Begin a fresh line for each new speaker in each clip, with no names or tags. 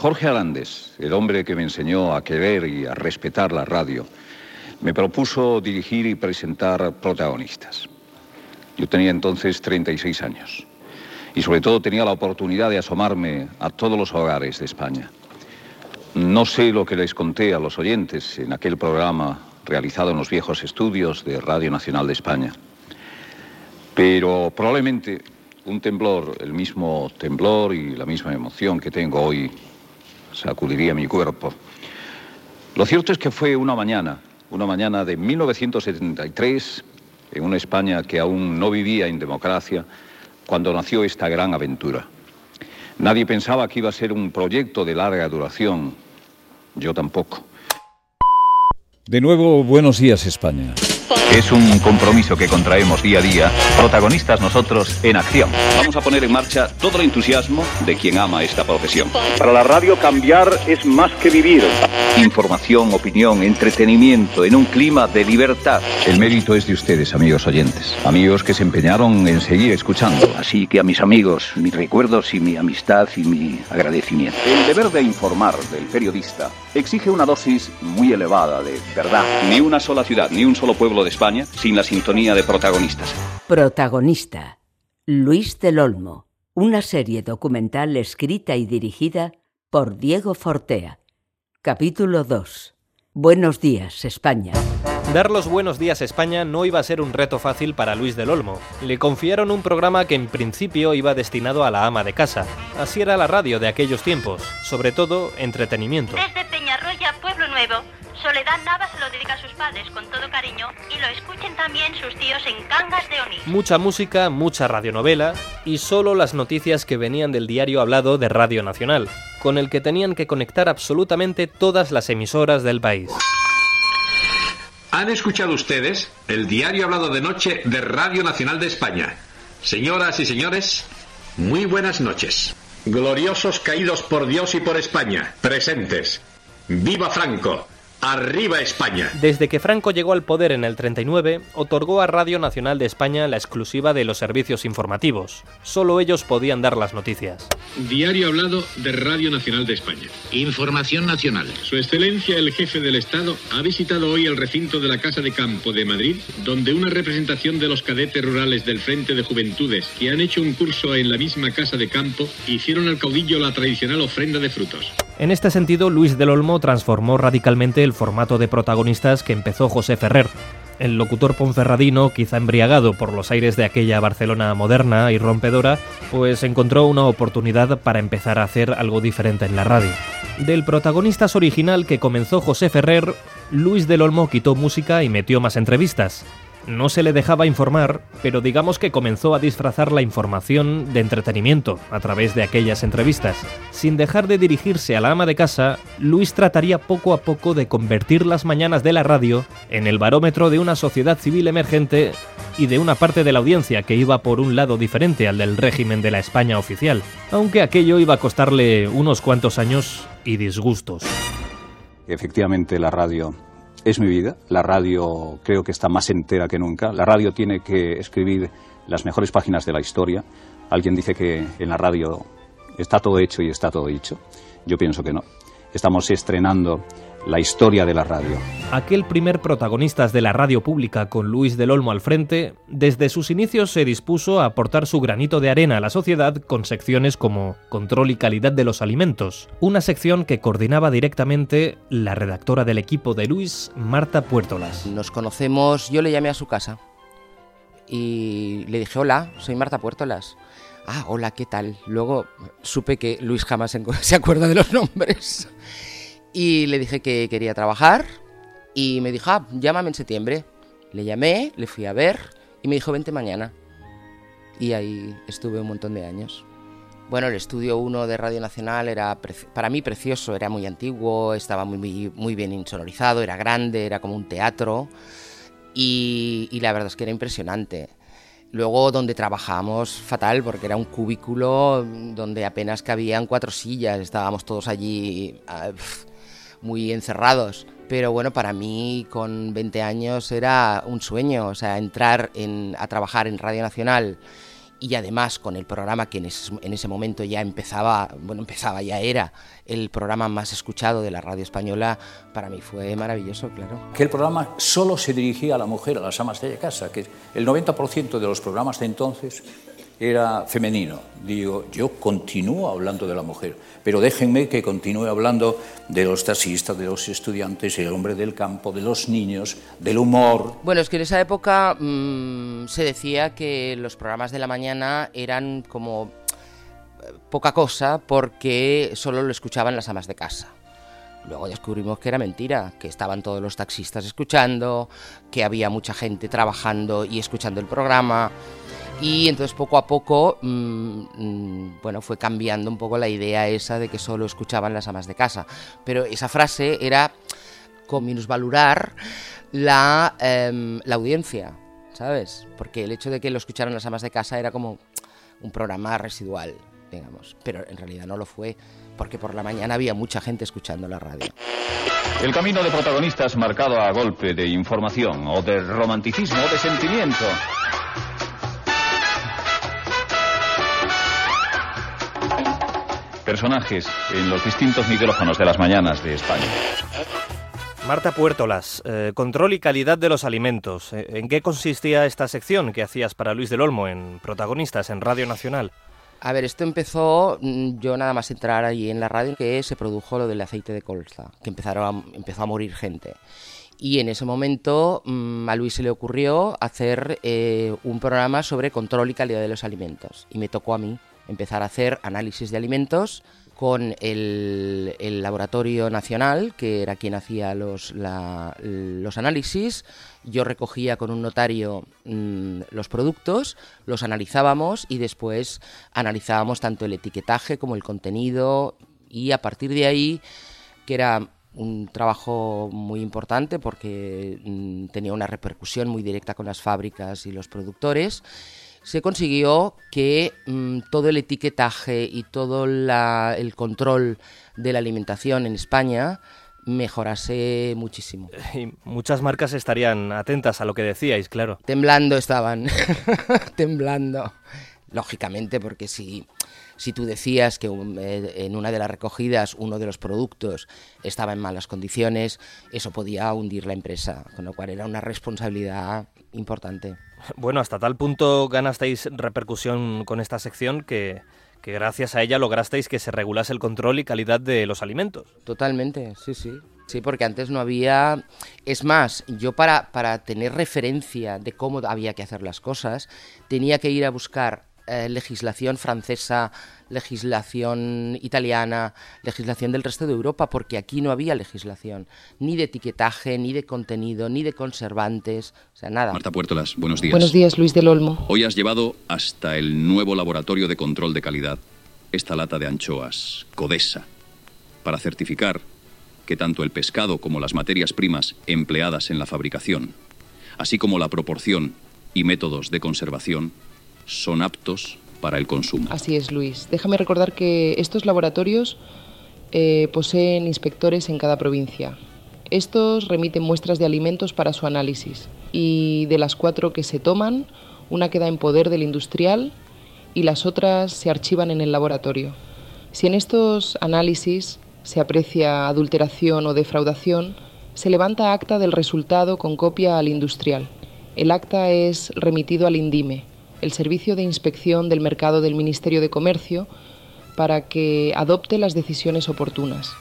Jorge Arandes, el hombre que me enseñó a querer y a respetar la radio, me propuso dirigir y presentar protagonistas. Yo tenía entonces 36 años y sobre todo tenía la oportunidad de asomarme a todos los hogares de España. No sé lo que les conté a los oyentes en aquel programa realizado en los viejos estudios de Radio Nacional de España, pero probablemente un temblor, el mismo temblor y la misma emoción que tengo hoy, sacudiría mi cuerpo. Lo cierto es que fue una mañana, una mañana de 1973, en una España que aún no vivía en democracia, cuando nació esta gran aventura. Nadie pensaba que iba a ser un proyecto de larga duración. Yo tampoco.
De nuevo, buenos días España.
Es un compromiso que contraemos día a día, protagonistas nosotros en acción. Vamos a poner en marcha todo el entusiasmo de quien ama esta profesión. Para la radio cambiar es más que vivir. Información, opinión, entretenimiento en un clima de libertad. El mérito es de ustedes, amigos oyentes. Amigos que se empeñaron en seguir escuchando. Así que a mis amigos, mis recuerdos y mi amistad y mi agradecimiento. El deber de informar del periodista exige una dosis muy elevada de verdad. Ni una sola ciudad, ni un solo pueblo de España sin la sintonía de protagonistas.
Protagonista. Luis del Olmo. Una serie documental escrita y dirigida por Diego Fortea. Capítulo 2. Buenos días, España.
Dar los buenos días España no iba a ser un reto fácil para Luis del Olmo. Le confiaron un programa que en principio iba destinado a la ama de casa. Así era la radio de aquellos tiempos, sobre todo entretenimiento.
Desde Peñarroya, Pueblo Nuevo, Soledad Nava se lo dedica a sus padres con todo cariño y lo escuchen también sus tíos en Cangas de Onís.
Mucha música, mucha radionovela y solo las noticias que venían del diario hablado de Radio Nacional, con el que tenían que conectar absolutamente todas las emisoras del país.
¿Han escuchado ustedes el diario hablado de noche de Radio Nacional de España? Señoras y señores, muy buenas noches. Gloriosos caídos por Dios y por España, presentes. ¡Viva Franco! ¡Arriba España!
Desde que Franco llegó al poder en el 39, otorgó a Radio Nacional de España la exclusiva de los servicios informativos. Solo ellos podían dar las noticias.
Diario hablado de Radio Nacional de España.
Información nacional.
Su Excelencia el Jefe del Estado ha visitado hoy el recinto de la Casa de Campo de Madrid, donde una representación de los cadetes rurales del Frente de Juventudes, que han hecho un curso en la misma Casa de Campo, hicieron al caudillo la tradicional ofrenda de frutos.
En este sentido, Luis del Olmo transformó radicalmente el formato de protagonistas que empezó José Ferrer. El locutor ponferradino, quizá embriagado por los aires de aquella Barcelona moderna y rompedora, pues encontró una oportunidad para empezar a hacer algo diferente en la radio. Del protagonistas original que comenzó José Ferrer, Luis del Olmo quitó música y metió más entrevistas. No se le dejaba informar, pero digamos que comenzó a disfrazar la información de entretenimiento a través de aquellas entrevistas. Sin dejar de dirigirse a la ama de casa, Luis trataría poco a poco de convertir las mañanas de la radio en el barómetro de una sociedad civil emergente y de una parte de la audiencia que iba por un lado diferente al del régimen de la España oficial, aunque aquello iba a costarle unos cuantos años y disgustos.
Efectivamente, la radio es mi vida. La radio creo que está más entera que nunca. La radio tiene que escribir las mejores páginas de la historia. Alguien dice que en la radio está todo hecho y está todo dicho. Yo pienso que no. Estamos estrenando la historia de la radio.
Aquel primer protagonistas de la radio pública con Luis del Olmo al frente, desde sus inicios se dispuso a aportar su granito de arena a la sociedad con secciones como Control y calidad de los alimentos, una sección que coordinaba directamente la redactora del equipo de Luis, Marta Puertolas.
Nos conocemos, yo le llamé a su casa y le dije, hola, soy Marta Puertolas. Ah, hola, ¿qué tal? Luego supe que Luis jamás se se acuerda de los nombres. Y le dije que quería trabajar y me dijo, ah, llámame en septiembre. Le llamé, le fui a ver y me dijo, vente mañana. Y ahí estuve un montón de años. Bueno, el estudio 1 de Radio Nacional era para mí precioso, era muy antiguo, estaba muy, muy, bien insonorizado, era grande, era como un teatro y, la verdad es que era impresionante. Luego donde trabajábamos fatal porque era un cubículo donde apenas cabían cuatro sillas, estábamos todos allí ah, muy encerrados. Pero bueno, para mí con 20 años era un sueño, o sea, entrar en- a trabajar en Radio Nacional y además con el programa que en ese, momento ya empezaba, bueno, empezaba, ya era el programa más escuchado de la radio española, para mí fue maravilloso, claro.
Que el programa solo se dirigía a la mujer, a las amas de casa, que el 90% de los programas de entonces era femenino. Digo, yo continúo hablando de la mujer, pero déjenme que continúe hablando de los taxistas, de los estudiantes, el hombre del campo, de los niños, del humor.
Bueno, es que en esa época mm, se decía que los programas de la mañana eran como eh, poca cosa porque solo lo escuchaban las amas de casa. Luego descubrimos que era mentira, que estaban todos los taxistas escuchando, que había mucha gente trabajando y escuchando el programa. Y entonces poco a poco, mm, mm, bueno, fue cambiando un poco la idea esa de que solo escuchaban las amas de casa. Pero esa frase era con minusvalorar la, em, la audiencia, ¿sabes? Porque el hecho de que lo escucharan las amas de casa era como un programa residual, digamos. Pero en realidad no lo fue, porque por la mañana había mucha gente escuchando la radio.
El camino de protagonistas marcado a golpe de información o de romanticismo o de sentimiento. Personajes en los distintos micrófonos de las mañanas de España.
Marta Puertolas, eh, control y calidad de los alimentos. Eh, ¿En qué consistía esta sección que hacías para Luis del Olmo en Protagonistas en Radio Nacional?
A ver, esto empezó mm, yo nada más entrar allí en la radio que se produjo lo del aceite de colza, que empezaron empezó a morir gente. Y en ese momento mm, a Luis se le ocurrió hacer eh, un programa sobre control y calidad de los alimentos. Y me tocó a mí empezar a hacer análisis de alimentos con el, Laboratorio Nacional, que era quien hacía los, los análisis. Yo recogía con un notario mm, los productos, los analizábamos y después analizábamos tanto el etiquetaje como el contenido y a partir de ahí, que era un trabajo muy importante porque mm, tenía una repercusión muy directa con las fábricas y los productores, se consiguió que mm, todo el etiquetaje y todo el control de la alimentación en España mejorase muchísimo.
Y muchas marcas estarían atentas a lo que decíais, claro.
Temblando estaban, temblando. Lógicamente, porque si, si tú decías que eh, en una de las recogidas uno de los productos estaba en malas condiciones, eso podía hundir la empresa, con lo cual era una responsabilidad importante.
Bueno, hasta tal punto ganasteis repercusión con esta sección que, gracias a ella lograsteis que se regulase el control y calidad de los alimentos.
Totalmente, sí, sí. Sí, porque antes no había... Es más, yo para, para tener referencia de cómo había que hacer las cosas, tenía que ir a buscar eh, legislación francesa, legislación italiana, legislación del resto de Europa, porque aquí no había legislación, ni de etiquetaje, ni de contenido, ni de conservantes, o sea, nada.
Marta Puertolas, buenos días.
Buenos días, Luis del Olmo.
Hoy has llevado hasta el nuevo laboratorio de control de calidad esta lata de anchoas, Codesa, para certificar que tanto el pescado como las materias primas empleadas en la fabricación, así como la proporción y métodos de conservación, son aptos para el consumo.
Así es, Luis. Déjame recordar que estos laboratorios eh, poseen inspectores en cada provincia. Estos remiten muestras de alimentos para su análisis y de las cuatro que se toman, una queda en poder del industrial y las otras se archivan en el laboratorio. Si en estos análisis se aprecia adulteración o defraudación, se levanta acta del resultado con copia al industrial. El acta es remitido al INDIME, el Servicio de Inspección del Mercado del Ministerio de Comercio para que adopte las decisiones oportunas.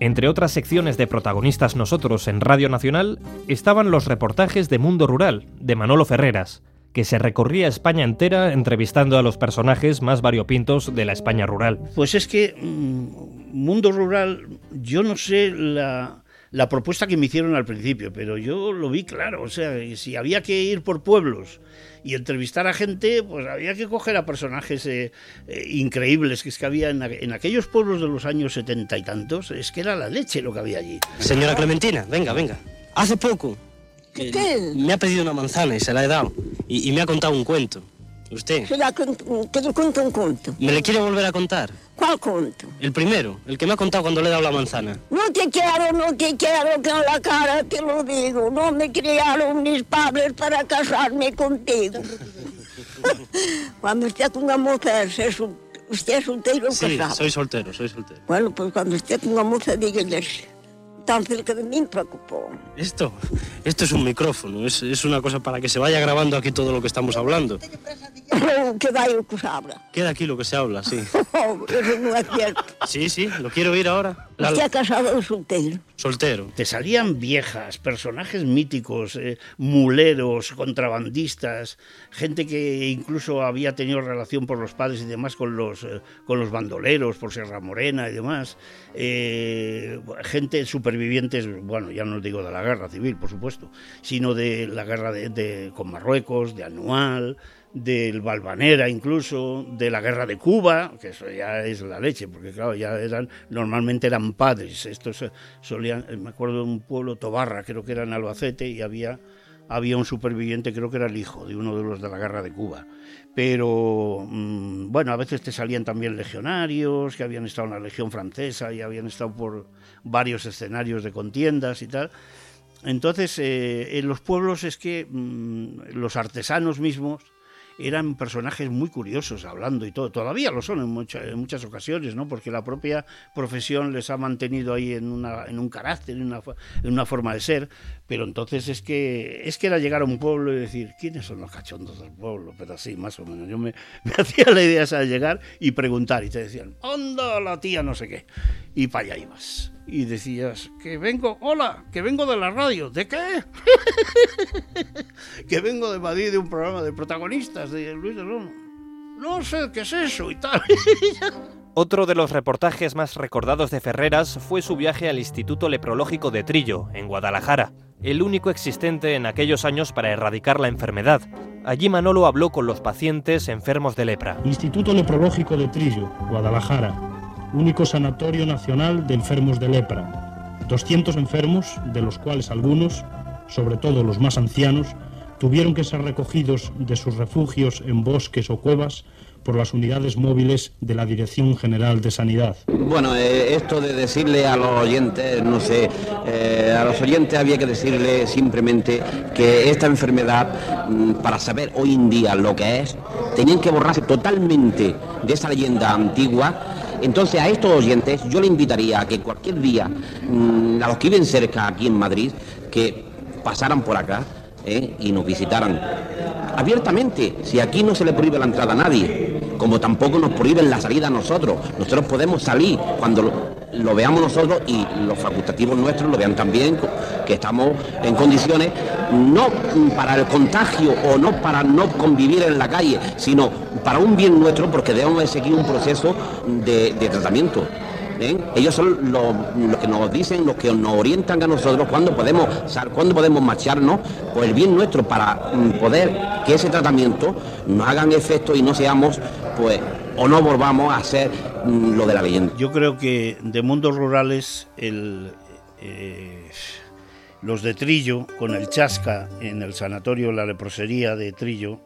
Entre otras secciones de protagonistas nosotros en Radio Nacional estaban los reportajes de Mundo Rural, de Manolo Ferreras, que se recorría España entera entrevistando a los personajes más variopintos de la España rural.
Pues es que mm, Mundo Rural, yo no sé la, la propuesta que me hicieron al principio, pero yo lo vi claro, o sea, si había que ir por pueblos y entrevistar a gente, pues había que coger a personajes eh, eh, increíbles que es que había en, aquellos pueblos de los años setenta y tantos, es que era la leche lo que había allí.
Señora Clementina, venga, venga. Hace poco
¿Qué?
me ha pedido una manzana y se la he dado y, y me ha contado un cuento. ¿Usted?
Será que, que le cuento un cuento.
¿Me le quiere volver a contar?
¿Cuál cuento?
El primero, el que me ha contado cuando le he dado la manzana.
No te quiero, no te quiero, con la cara te lo digo. No me criaron mis padres para casarme contigo. cuando con una mujer, se usted es soltero o
Sí,
casado.
soy soltero, soy soltero.
Bueno, pues cuando con una mujer, dígales. Tan cerca de mí me preocupó.
Esto, esto es un micrófono, es, es una cosa para que se vaya grabando aquí todo lo que estamos hablando.
que vaya o que se habla.
Queda aquí lo que se habla, sí.
Eso no es cierto.
Sí, sí, lo quiero oír ahora. La-
¿Usted ha casado soltero?
Soltero.
Te salían viejas, personajes míticos, eh, muleros, contrabandistas, gente que incluso había tenido relación por los padres y demás con los, eh, con los bandoleros, por Sierra Morena y demás. eh, gente supervivientes, bueno, ya no digo de la guerra civil, por supuesto, sino de la guerra de, de- con Marruecos, de Anual, del Balvanera incluso, de la guerra de Cuba, que eso ya es la leche, porque claro, ya eran, normalmente eran padres, estos eh, solían, eh, me acuerdo de un pueblo, Tobarra, creo que era en Albacete, y había, había un superviviente, creo que era el hijo de uno de los de la guerra de Cuba. Pero mm, bueno, a veces te salían también legionarios que habían estado en la Legión Francesa y habían estado por varios escenarios de contiendas y tal. Entonces, eh, en los pueblos es que mm, los artesanos mismos eran personajes muy curiosos hablando y todo. Todavía lo son en, en muchas ocasiones, ¿no? Porque la propia profesión les ha mantenido ahí en, una, en un carácter, en una, en una forma de ser. Pero entonces es que es que era llegar a un pueblo y decir, ¿quiénes son los cachondos del pueblo? Pero así, más o menos. Yo me, me hacía la idea de llegar y preguntar. Y te decían, anda la tía no sé qué. Y para allá ibas. Y decías, que vengo, hola, que vengo de la radio. ¿De qué? que vengo de Madrid de un programa de protagonistas de Luis de Olmo. No sé qué es eso y tal.
Otro de los reportajes más recordados de Ferreras fue su viaje al Instituto Leprológico de Trillo, en Guadalajara, el único existente en aquellos años para erradicar la enfermedad. Allí Manolo habló con los pacientes enfermos de lepra.
Instituto Leprológico de Trillo, Guadalajara. Único sanatorio nacional de enfermos de lepra. 200 enfermos, de los cuales algunos, sobre todo los más ancianos, tuvieron que ser recogidos de sus refugios en bosques o cuevas por las unidades móviles de la Dirección General de Sanidad.
Bueno, eh, esto de decirle a los oyentes, no sé, eh, a los oyentes había que decirle simplemente que esta enfermedad, mm, para saber hoy en día lo que es, tenían que borrarse totalmente de esa leyenda antigua. Entonces a estos oyentes yo le invitaría a que cualquier día, mm, a los que viven cerca aquí en Madrid, que pasaran por acá ¿eh? y nos visitaran abiertamente, si aquí no se le prohíbe la entrada a nadie, como tampoco nos prohíben la salida a nosotros. Nosotros podemos salir cuando lo, lo veamos nosotros y los facultativos nuestros lo vean también, que estamos en condiciones no para el contagio o no para no convivir en la calle, sino para un bien nuestro porque debemos de seguir un proceso de tratamiento. Ellos son los, que nos dicen, los que nos orientan a nosotros cuándo podemos, cuándo podemos marcharnos por el bien nuestro para mm, poder que ese tratamiento nos hagan efecto y no seamos, pues, o no volvamos a hacer mm, lo de la leyenda.
Yo creo que de mundos rurales el, eh, los de Trillo, con el Chasca en el sanatorio La Leprosería de Trillo,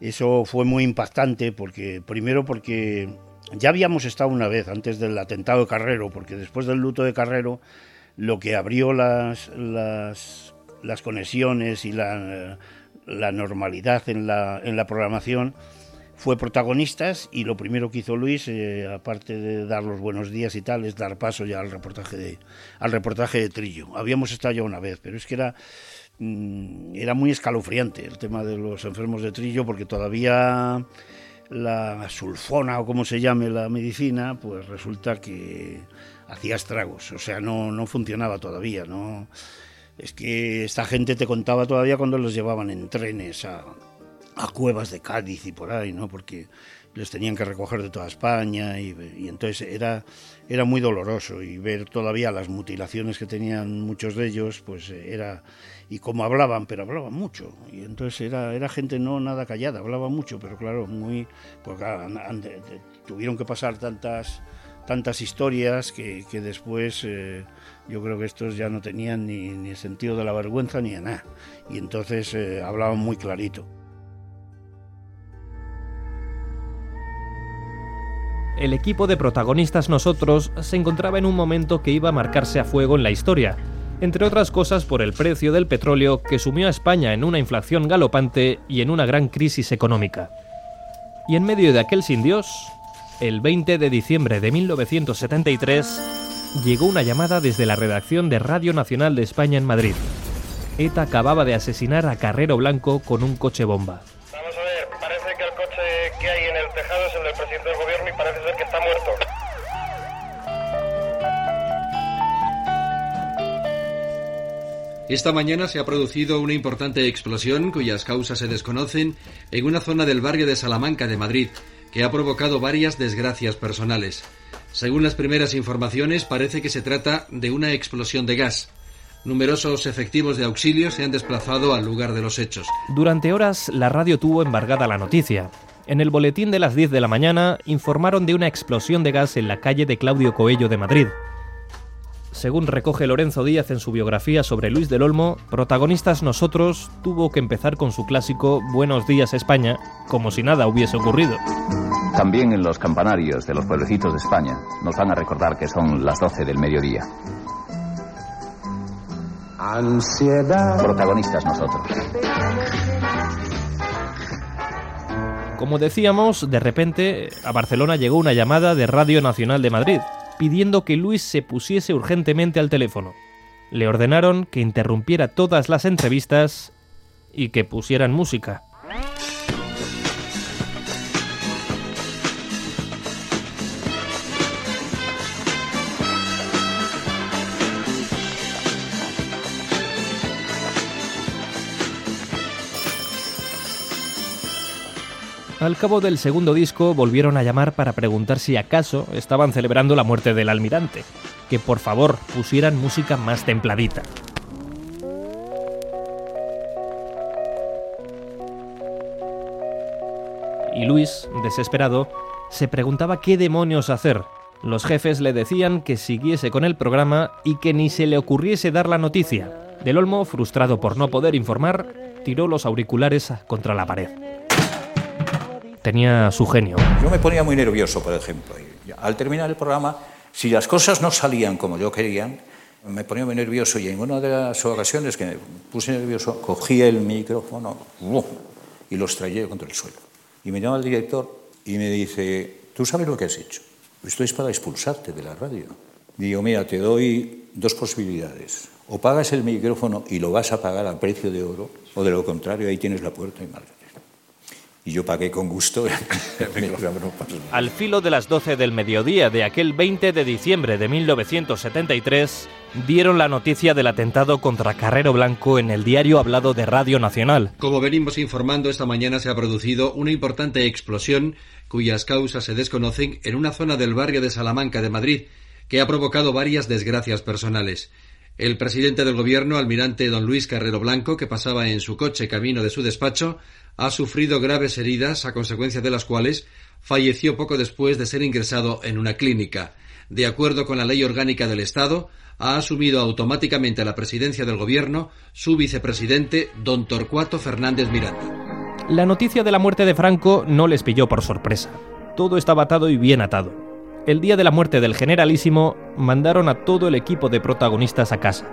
eso fue muy impactante porque primero porque ya habíamos estado una vez antes del atentado de Carrero, porque después del luto de Carrero lo que abrió las, las, las conexiones y la, la normalidad en la, en la programación fue protagonistas y lo primero que hizo Luis, eh, aparte de dar los buenos días y tal, es dar paso ya al reportaje de, al reportaje de Trillo. Habíamos estado ya una vez, pero es que era, mm, era muy escalofriante el tema de los enfermos de Trillo porque todavía la sulfona o como se llame la medicina, pues resulta que hacía estragos, o sea, no, no funcionaba todavía, no... Es que esta gente te contaba todavía cuando los llevaban en trenes a, cuevas de Cádiz y por ahí, ¿no? Porque les tenían que recoger de toda España y, y entonces era, era muy doloroso y ver todavía las mutilaciones que tenían muchos de ellos, pues era y como hablaban, pero hablaban mucho. Y entonces era, era gente no nada callada, hablaba mucho, pero claro, muy. Porque tuvieron que pasar tantas tantas historias que, que después eh, yo creo que estos ya no tenían ni, ni el sentido de la vergüenza ni de nada. Y entonces eh, hablaban muy clarito.
El equipo de protagonistas nosotros se encontraba en un momento que iba a marcarse a fuego en la historia, entre otras cosas por el precio del petróleo que sumió a España en una inflación galopante y en una gran crisis económica. Y en medio de aquel sin Dios, el 20 de diciembre de 1973, llegó una llamada desde la redacción de Radio Nacional de España en Madrid. ETA acababa de asesinar a Carrero Blanco con un coche bomba.
Vamos a ver, parece que el coche que hay en el tejado es el del presidente
Esta mañana se ha producido una importante explosión cuyas causas se desconocen en una zona del barrio de Salamanca de Madrid, que ha provocado varias desgracias personales. Según las primeras informaciones, parece que se trata de una explosión de gas. Numerosos efectivos de auxilio se han desplazado al lugar de los hechos.
Durante horas la radio tuvo embargada la noticia. En el boletín de las 10 de la mañana informaron de una explosión de gas en la calle de Claudio Coello de Madrid. Según recoge Lorenzo Díaz en su biografía sobre Luis del Olmo, protagonistas nosotros tuvo que empezar con su clásico Buenos días España, como si nada hubiese ocurrido.
También en los campanarios de los pueblecitos de España nos van a recordar que son las 12 del mediodía.
Ansiedad.
Protagonistas nosotros.
Como decíamos, de repente a Barcelona llegó una llamada de Radio Nacional de Madrid, pidiendo que Luis se pusiese urgentemente al teléfono. Le ordenaron que interrumpiera todas las entrevistas y que pusieran música. Al cabo del segundo disco volvieron a llamar para preguntar si acaso estaban celebrando la muerte del almirante, que por favor pusieran música más templadita. Y Luis, desesperado, se preguntaba qué demonios hacer. Los jefes le decían que siguiese con el programa y que ni se le ocurriese dar la noticia. Del Olmo, frustrado por no poder informar, tiró los auriculares contra la pared tenía su genio.
Yo me ponía muy nervioso, por ejemplo. Al terminar el programa, si las cosas no salían como yo quería, me ponía muy nervioso y en una de las ocasiones que me puse nervioso, cogí el micrófono y los traía contra el suelo. Y me llama el director y me dice, ¿tú sabes lo que has hecho? Esto es para expulsarte de la radio. Digo, mira, te doy dos posibilidades. O pagas el micrófono y lo vas a pagar a precio de oro, o de lo contrario, ahí tienes la puerta y madre y yo pagué con gusto.
Al filo de las 12 del mediodía de aquel 20 de diciembre de 1973, dieron la noticia del atentado contra Carrero Blanco en el diario hablado de Radio Nacional.
Como venimos informando, esta mañana se ha producido una importante explosión cuyas causas se desconocen en una zona del barrio de Salamanca de Madrid, que ha provocado varias desgracias personales. El presidente del gobierno, almirante don Luis Carrero Blanco, que pasaba en su coche camino de su despacho, ha sufrido graves heridas a consecuencia de las cuales falleció poco después de ser ingresado en una clínica. De acuerdo con la ley orgánica del Estado, ha asumido automáticamente la presidencia del gobierno su vicepresidente, don Torcuato Fernández Miranda.
La noticia de la muerte de Franco no les pilló por sorpresa. Todo estaba atado y bien atado. El día de la muerte del generalísimo mandaron a todo el equipo de protagonistas a casa.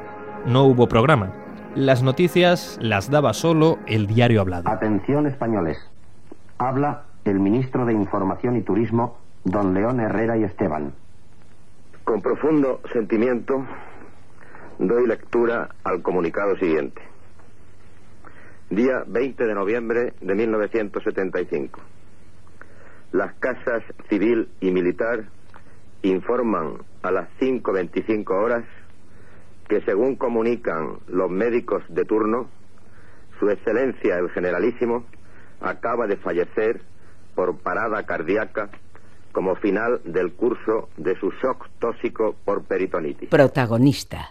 No hubo programa. Las noticias las daba solo el diario hablado.
Atención españoles. Habla el ministro de Información y Turismo, don León Herrera y Esteban.
Con profundo sentimiento doy lectura al comunicado siguiente. Día 20 de noviembre de 1975. Las casas civil y militar informan a las 5.25 horas que según comunican los médicos de turno, Su Excelencia el Generalísimo acaba de fallecer por parada cardíaca como final del curso de su shock tóxico por peritonitis.
Protagonista.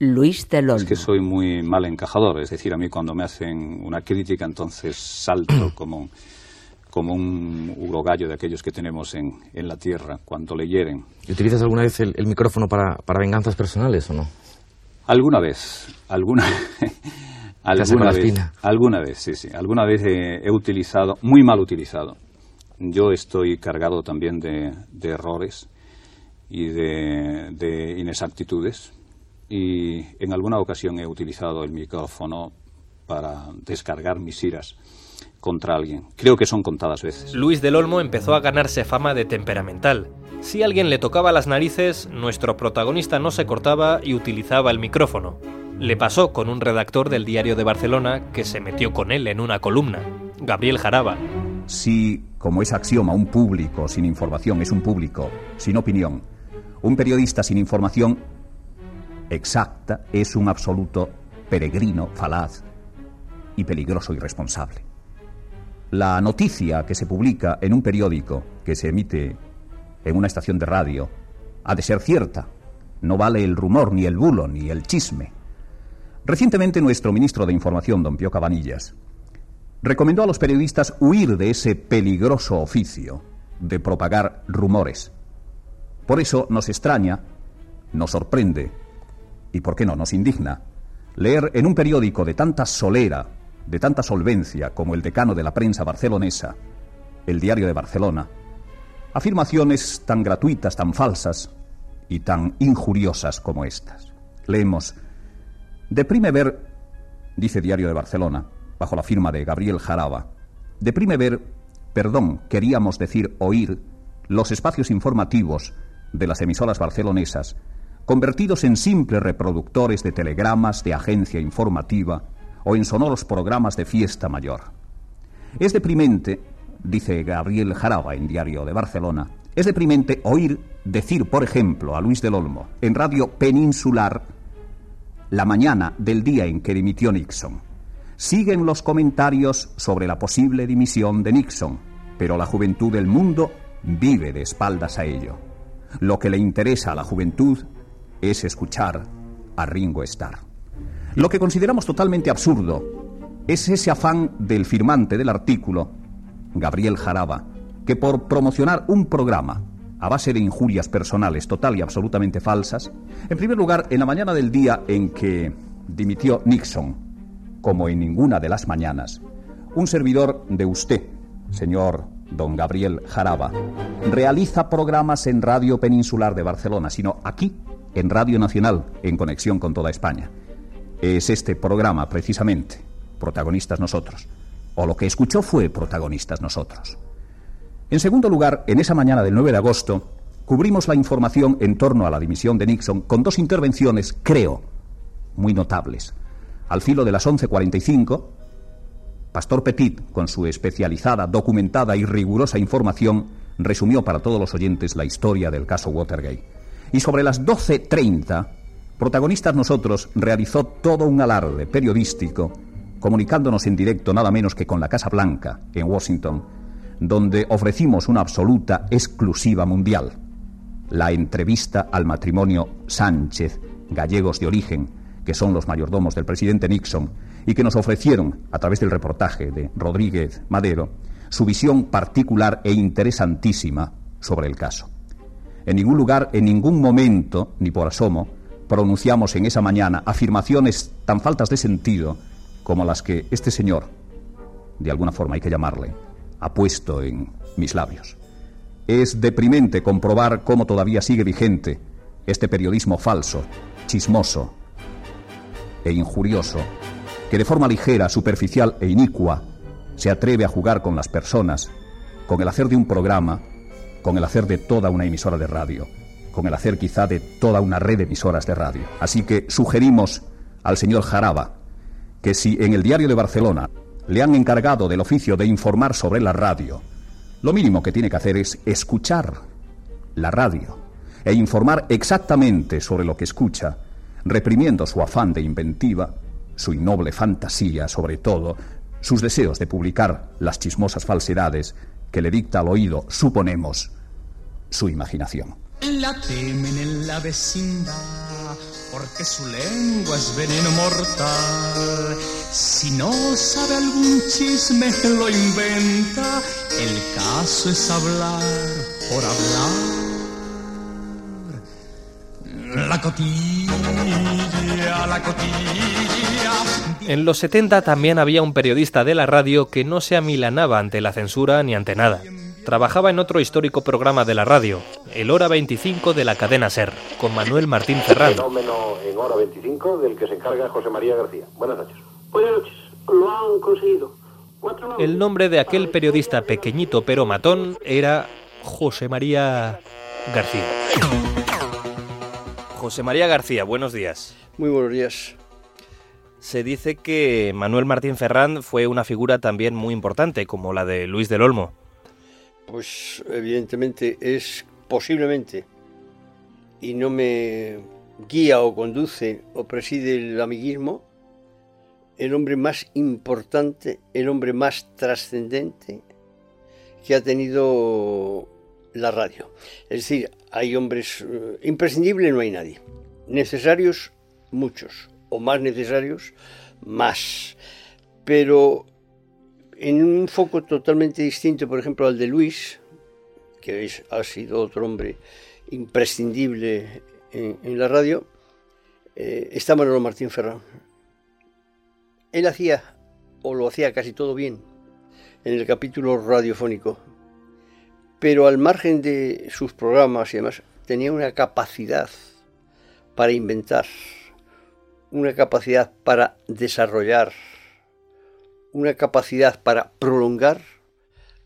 Luis del Olmo.
Es que soy muy mal encajador, es decir, a mí cuando me hacen una crítica entonces salto como, como un urogallo de aquellos que tenemos en, en la tierra cuando le hieren.
¿Y utilizas alguna vez el, el micrófono para, para venganzas personales o no?
Alguna vez, alguna, alguna vez, alguna vez, sí, sí, alguna vez he, he, utilizado, muy mal utilizado, Yo estoy cargado también de, errores y de, de inexactitudes y en alguna ocasión he utilizado el micrófono para descargar mis iras contra alguien. Creo que son contadas veces.
Luis del Olmo empezó a ganarse fama de temperamental. Si alguien le tocaba las narices, nuestro protagonista no se cortaba y utilizaba el micrófono. Le pasó con un redactor del diario de Barcelona que se metió con él en una columna, Gabriel Jaraba.
Si, como es axioma, un público sin información es un público sin opinión, un periodista sin información exacta es un absoluto peregrino, falaz y peligroso irresponsable. La noticia que se publica en un periódico que se emite en una estación de radio ha de ser cierta. No vale el rumor, ni el bulo, ni el chisme. Recientemente nuestro ministro de Información, don Pío Cabanillas, recomendó a los periodistas huir de ese peligroso oficio de propagar rumores. Por eso nos extraña, nos sorprende y, por qué no, nos indigna leer en un periódico de tanta solera, de tanta solvencia como el decano de la prensa barcelonesa, el Diario de Barcelona, afirmaciones tan gratuitas, tan falsas y tan injuriosas como estas. Leemos, deprime ver, dice Diario de Barcelona, bajo la firma de Gabriel Jaraba, deprime ver, perdón, queríamos decir oír, los espacios informativos de las emisoras barcelonesas, convertidos en simples reproductores de telegramas de agencia informativa o en sonoros programas de fiesta mayor. Es deprimente, dice Gabriel Jaraba en Diario de Barcelona, es deprimente oír decir, por ejemplo, a Luis del Olmo en Radio Peninsular la mañana del día en que dimitió Nixon. Siguen los comentarios sobre la posible dimisión de Nixon, pero la juventud del mundo vive de espaldas a ello. Lo que le interesa a la juventud es escuchar a Ringo Starr. Lo que consideramos totalmente absurdo es ese afán del firmante del artículo, Gabriel Jaraba, que por promocionar un programa a base de injurias personales total y absolutamente falsas, en primer lugar, en la mañana del día en que dimitió Nixon, como en ninguna de las mañanas, un servidor de usted, señor don Gabriel Jaraba, realiza programas en Radio Peninsular de Barcelona, sino aquí, en Radio Nacional, en conexión con toda España es este programa, precisamente, protagonistas nosotros, o lo que escuchó fue protagonistas nosotros. En segundo lugar, en esa mañana del 9 de agosto, cubrimos la información en torno a la dimisión de Nixon con dos intervenciones, creo, muy notables. Al filo de las 11.45, Pastor Petit, con su especializada, documentada y rigurosa información, resumió para todos los oyentes la historia del caso Watergate. Y sobre las 12.30, Protagonistas nosotros realizó todo un alarde periodístico, comunicándonos en directo nada menos que con la Casa Blanca, en Washington, donde ofrecimos una absoluta exclusiva mundial. La entrevista al matrimonio Sánchez, gallegos de origen, que son los mayordomos del presidente Nixon, y que nos ofrecieron, a través del reportaje de Rodríguez Madero, su visión particular e interesantísima sobre el caso. En ningún lugar, en ningún momento, ni por asomo, pronunciamos en esa mañana afirmaciones tan faltas de sentido como las que este señor, de alguna forma hay que llamarle, ha puesto en mis labios. Es deprimente comprobar cómo todavía sigue vigente este periodismo falso, chismoso e injurioso, que de forma ligera, superficial e inicua se atreve a jugar con las personas, con el hacer de un programa, con el hacer de toda una emisora de radio con el hacer quizá de toda una red de emisoras de radio. Así que sugerimos al señor Jaraba que si en el diario de Barcelona le han encargado del oficio de informar sobre la radio, lo mínimo que tiene que hacer es escuchar la radio e informar exactamente sobre lo que escucha, reprimiendo su afán de inventiva, su innoble fantasía, sobre todo, sus deseos de publicar las chismosas falsedades que le dicta al oído, suponemos, su imaginación.
La temen en la vecindad porque su lengua es veneno mortal. Si no sabe algún chisme, lo inventa. El caso es hablar por hablar. La cotilla, la cotilla.
En los 70 también había un periodista de la radio que no se amilanaba ante la censura ni ante nada. Trabajaba en otro histórico programa de la radio, el Hora 25 de la cadena SER, con Manuel Martín Ferrán.
Fenómeno en Hora 25 del que se encarga José María García. Buenas noches.
Buenas noches. Lo han conseguido.
El nombre de aquel periodista pequeñito pero matón era José María García. José María García, buenos días.
Muy buenos días.
Se dice que Manuel Martín Ferrán fue una figura también muy importante, como la de Luis del Olmo.
Pues evidentemente es posiblemente, y no me guía o conduce o preside el amiguismo, el hombre más importante, el hombre más trascendente que ha tenido la radio. Es decir, hay hombres eh, imprescindibles, no hay nadie. Necesarios, muchos. O más necesarios, más. Pero en un foco totalmente distinto, por ejemplo, al de Luis, que ha sido otro hombre imprescindible en, la radio, eh, está Manolo Martín Ferrán. Él hacía, o lo hacía casi todo bien, en el capítulo radiofónico, pero al margen de sus programas y demás, tenía una capacidad para inventar, una capacidad para desarrollar, una capacidad para prolongar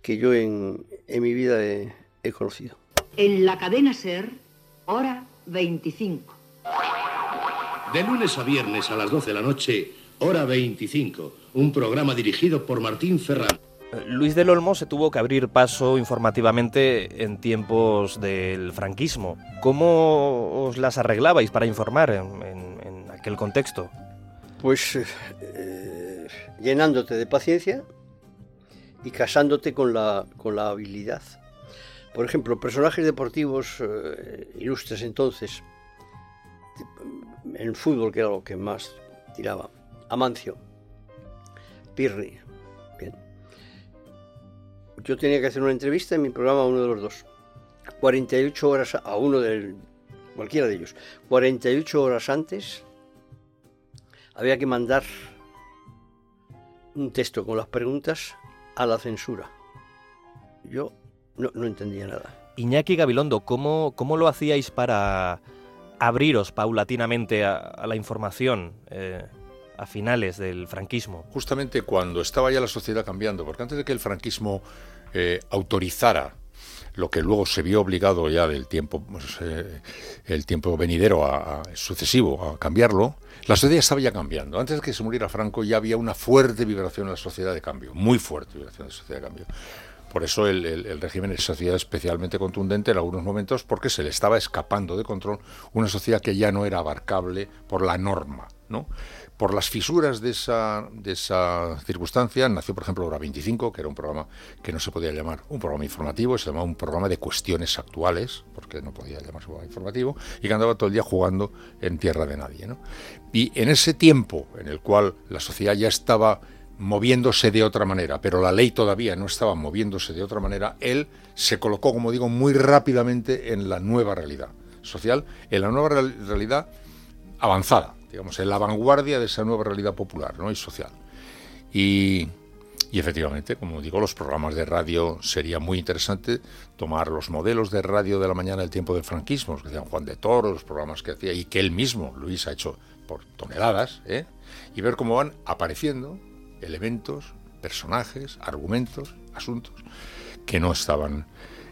que yo en, mi vida he, he conocido.
En la cadena Ser, hora 25.
De lunes a viernes a las 12 de la noche, Hora 25, un programa dirigido por Martín Ferrán.
Luis del Olmo se tuvo que abrir paso informativamente en tiempos del franquismo. ¿Cómo os las arreglabais para informar en, aquel contexto?
Pues eh, llenándote de paciencia y casándote con la, con la habilidad. Por ejemplo, personajes deportivos eh, ilustres entonces, en fútbol, que era lo que más tiraba. Amancio, Pirri. Bien. Yo tenía que hacer una entrevista en mi programa a uno de los dos. 48 horas a uno de cualquiera de ellos. 48 horas antes había que mandar un texto con las preguntas a la censura. Yo no, entendía nada.
Iñaki Gabilondo, ¿cómo, ¿cómo, lo hacíais para abriros paulatinamente a, la información? Eh, a finales del franquismo.
Justamente cuando estaba ya la sociedad cambiando, porque antes de que el franquismo eh, autorizara lo que luego se vio obligado ya del tiempo, pues, eh, el tiempo venidero a, sucesivo a cambiarlo, la sociedad estaba ya cambiando. Antes de que se muriera Franco ya había una fuerte vibración en la sociedad de cambio, muy fuerte vibración en la sociedad de cambio. Por eso el, el, régimen es sociedad especialmente contundente en algunos momentos porque se le estaba escapando de control una sociedad que ya no era abarcable por la norma, ¿no? Por las fisuras de esa, de esa circunstancia nació, por ejemplo, Hora 25, que era un programa que no se podía llamar un programa informativo, se llamaba un programa de cuestiones actuales, porque no podía llamarse programa informativo, y que andaba todo el día jugando en tierra de nadie. ¿no? Y en ese tiempo en el cual la sociedad ya estaba moviéndose de otra manera, pero la ley todavía no estaba moviéndose de otra manera, él se colocó, como digo, muy rápidamente en la nueva realidad social, en la nueva realidad avanzada digamos, en la vanguardia de esa nueva realidad popular ¿no? y social. Y, efectivamente, como digo, los programas de radio sería muy interesante tomar los modelos de radio de la mañana del tiempo del franquismo, que decían Juan de Toro, los programas que hacía y que él mismo, Luis, ha hecho por toneladas, ¿eh? y ver cómo van apareciendo elementos, personajes, argumentos, asuntos que no estaban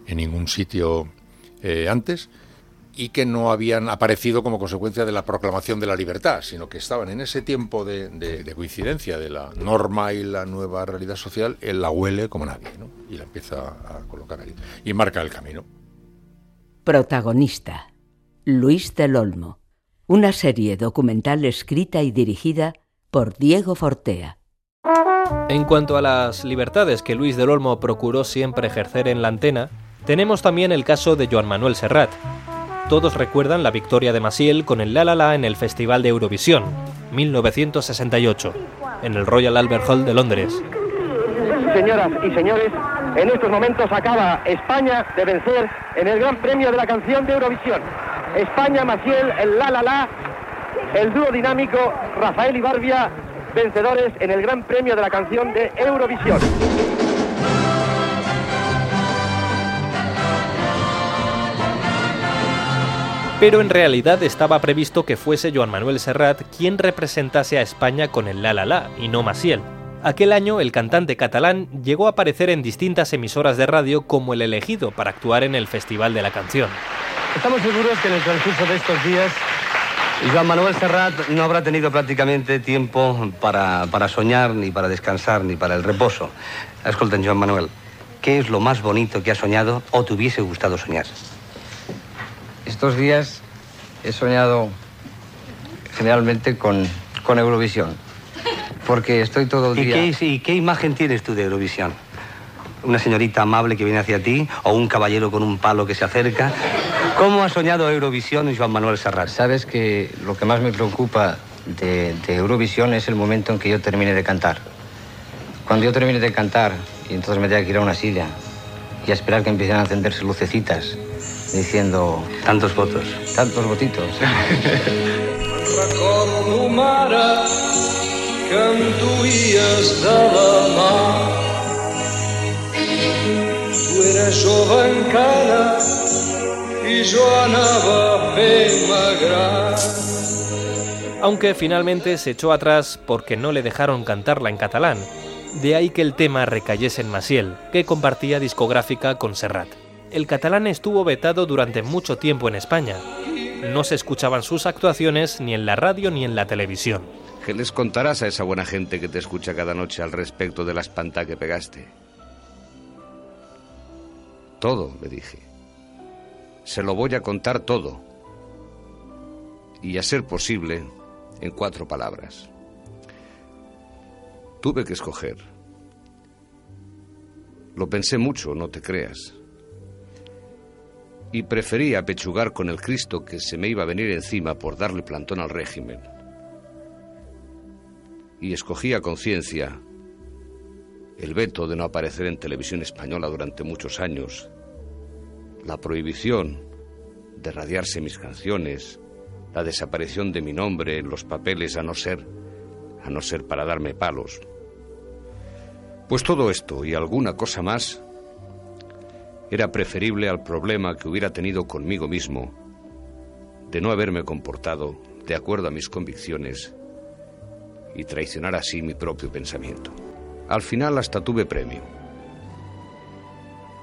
en ningún sitio eh, antes y que no habían aparecido como consecuencia de la proclamación de la libertad, sino que estaban en ese tiempo de, coincidencia de la norma y la nueva realidad social, él la huele como nadie, ¿no? y la empieza a colocar ahí, y marca el camino.
Protagonista, Luis del Olmo, una serie documental escrita y dirigida por Diego Fortea.
En cuanto a las libertades que Luis del Olmo procuró siempre ejercer en la antena, tenemos también el caso de Joan Manuel Serrat, todos recuerdan la victoria de Maciel con el La La La en el Festival de Eurovisión, 1968, en el Royal Albert Hall de Londres.
Señoras y señores, en estos momentos acaba España de vencer en el Gran Premio de la Canción de Eurovisión. España, Maciel, el La La La, el dúo dinámico Rafael y Barbia, vencedores en el Gran Premio de la Canción de Eurovisión.
Pero en realidad estaba previsto que fuese Joan Manuel Serrat quien representase a España con el La La La y no Maciel. Aquel año el cantante catalán llegó a aparecer en distintas emisoras de radio como el elegido para actuar en el Festival de la Canción.
Estamos seguros que en el transcurso de estos días Joan Manuel Serrat no habrá tenido prácticamente tiempo para, para soñar, ni para descansar, ni para el reposo. Escolten, Joan Manuel, ¿qué es lo más bonito que has soñado o te hubiese gustado soñar?
Estos días he soñado generalmente con, con Eurovisión, porque estoy todo el
¿Y
día...
qué, ¿Y qué imagen tienes tú de Eurovisión? ¿Una señorita amable que viene hacia ti o un caballero con un palo que se acerca? ¿Cómo ha soñado Eurovisión Joan Manuel Serrat?
Sabes que lo que más me preocupa de, de Eurovisión es el momento en que yo termine de cantar. Cuando yo termine de cantar y entonces me tenga que ir a una silla y a esperar que empiecen a encenderse lucecitas diciendo...
Tantos votos.
Tantos votitos.
Recordo, mare, que em duies de la mà. Tu eres jove encara i jo anava fent-me gran.
Aunque finalmente se echó atrás porque no le dejaron cantarla en catalán. De ahí que el tema recayese en Maciel, que compartía discográfica con Serrat. El catalán estuvo vetado durante mucho tiempo en España. No se escuchaban sus actuaciones ni en la radio ni en la televisión.
¿Qué les contarás a esa buena gente que te escucha cada noche al respecto de la espanta que pegaste? Todo, le dije. Se lo voy a contar todo. Y a ser posible, en cuatro palabras. Tuve que escoger. Lo pensé mucho, no te creas. Y preferí apechugar con el Cristo que se me iba a venir encima por darle plantón al régimen. Y escogí a conciencia el veto de no aparecer en televisión española durante muchos años, la prohibición de radiarse mis canciones, la desaparición de mi nombre en los papeles a no ser a no ser para darme palos. Pues todo esto y alguna cosa más era preferible al problema que hubiera tenido conmigo mismo de no haberme comportado de acuerdo a mis convicciones y traicionar así mi propio pensamiento. Al final hasta tuve premio.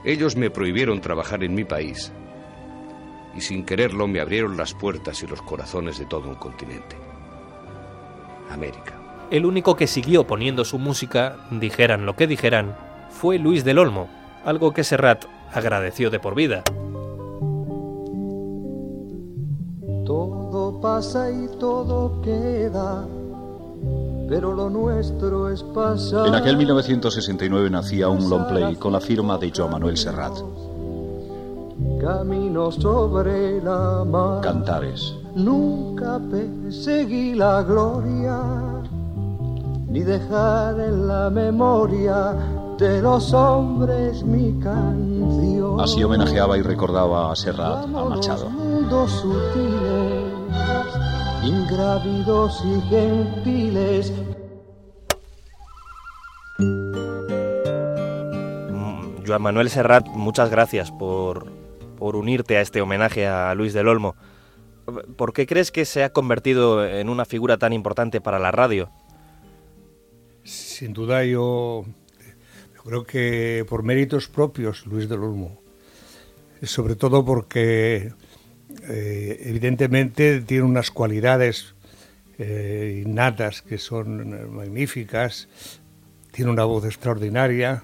Ellos me prohibieron trabajar en mi país y sin quererlo me abrieron las puertas y los corazones de todo un continente. América.
El único que siguió poniendo su música, dijeran lo que dijeran, fue Luis del Olmo, algo que Serrat agradeció de por vida.
Todo pasa y todo queda, pero lo nuestro es pasar.
En aquel 1969 nacía un long play con la firma de Joan Manuel Serrat.
Camino sobre la mar.
Cantares.
Nunca perseguí la gloria, ni dejar en la memoria de los hombres mi canción.
Así homenajeaba y recordaba a Serrat, a Machado.
Mundos sutiles, ingrávidos y gentiles.
Joan Manuel Serrat, muchas gracias por, por unirte a este homenaje a Luis del Olmo. ¿Por qué crees que se ha convertido en una figura tan importante para la radio?
Sin duda yo, creo que por méritos propios Luis del Olmo. Sobre todo porque eh, evidentemente tiene unas cualidades eh, innatas que son magníficas, tiene una voz extraordinaria,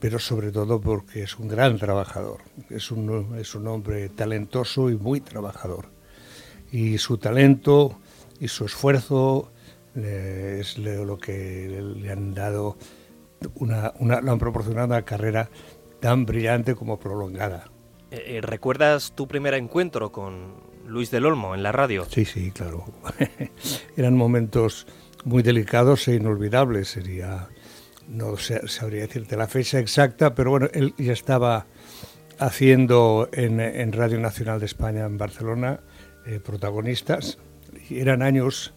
pero sobre todo porque es un gran trabajador, es un, es un hombre talentoso y muy trabajador. Y su talento y su esfuerzo eh, es lo que le han dado, una, una, le han proporcionado una carrera tan brillante como prolongada.
Eh, eh, ¿Recuerdas tu primer encuentro con Luis del Olmo en la radio?
Sí, sí, claro. Eran momentos muy delicados e inolvidables. Sería, no sabría decirte la fecha exacta, pero bueno, él ya estaba haciendo en, en Radio Nacional de España en Barcelona eh, protagonistas. Eran años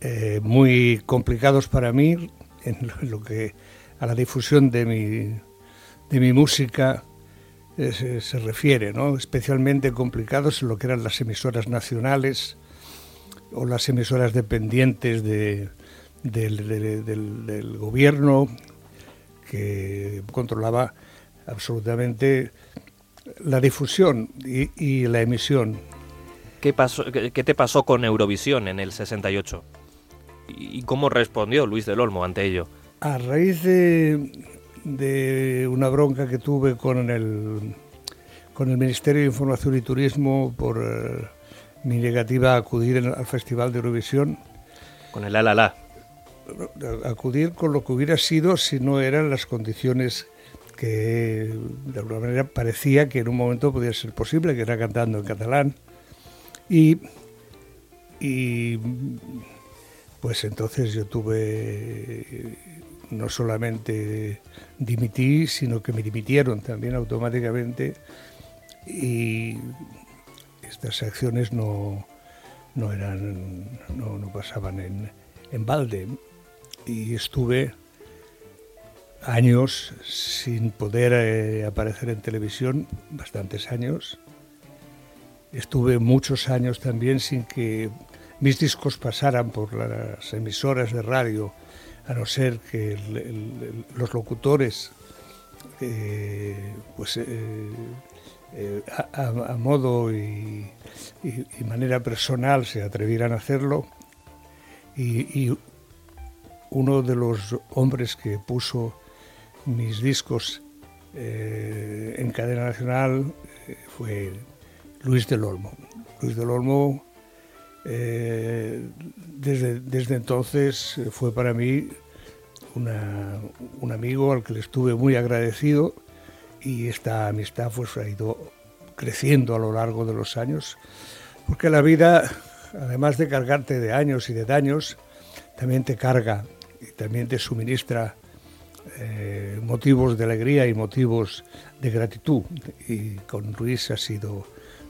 eh, muy complicados para mí en lo, que a la difusión de mi, de mi música se, se, refiere, ¿no? especialmente complicados en lo que eran las emisoras nacionales o las emisoras dependientes de, del, gobierno que controlaba absolutamente la difusión y, y la emisión.
¿Qué, pasó, ¿Qué te pasó con Eurovisión en el 68? ¿Y cómo respondió Luis del Olmo ante ello?
A raíz de, de una bronca que tuve con el, con el Ministerio de Información y Turismo por eh, mi negativa a acudir en, al Festival de Eurovisión.
Con el alala.
Acudir con lo que hubiera sido si no eran las condiciones que de alguna manera parecía que en un momento podía ser posible, que era cantando en catalán. Y, y pues entonces yo tuve no solamente dimití, sino que me dimitieron también automáticamente y estas acciones no, no eran no, no pasaban en, en balde y estuve años sin poder eh, aparecer en televisión, bastantes años. Estuve muchos años también sin que mis discos pasaran por las emisoras de radio, a no ser que los locutores, eh, pues eh, eh, a, modo y, manera personal se atrevieran a hacerlo. Y, uno de los hombres que puso mis discos en cadena nacional fue Luis del Olmo. Luis del Olmo eh, desde, desde, entonces fue para mí una, un amigo al que le estuve muy agradecido y esta amistad pues, ha ido creciendo a lo largo de los años, porque la vida, además de cargarte de años y de daños, también te carga y también te suministra eh, motivos de alegría y motivos de gratitud. Y con Luis ha sido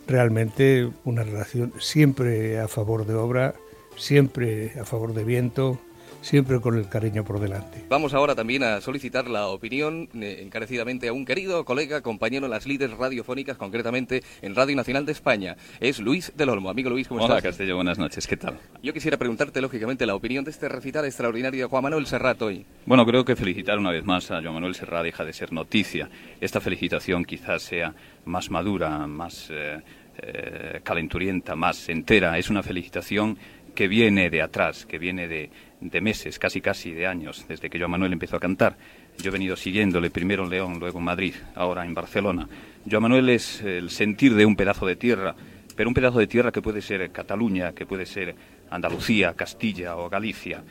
realmente una relación siempre a favor de obra, siempre a favor de viento, siempre con el cariño por delante.
Vamos ahora también a solicitar la opinión eh, encarecidamente a un querido colega, compañero en las líderes radiofónicas, concretamente en Radio Nacional de España. Es Luis del Olmo. Amigo Luis, ¿cómo
Hola,
estás?
Hola, Castillo, buenas noches. ¿Qué tal?
Yo quisiera preguntarte, lógicamente, la opinión de este recital extraordinario de Juan Manuel Serrat hoy.
Bueno, creo que felicitar una vez más a Juan Manuel Serrat deja de ser noticia. Esta felicitación quizás sea más madura, más eh, eh, calenturienta, más entera. Es una felicitación que viene de atrás, que viene de, de, meses, casi casi de años, desde que Joan Manuel empezó a cantar. Yo he venido siguiéndole primero en León, luego en Madrid, ahora en Barcelona. Joan Manuel es el sentir de un pedazo de tierra, pero un pedazo de tierra que puede ser Cataluña, que puede ser Andalucía, Castilla o Galicia.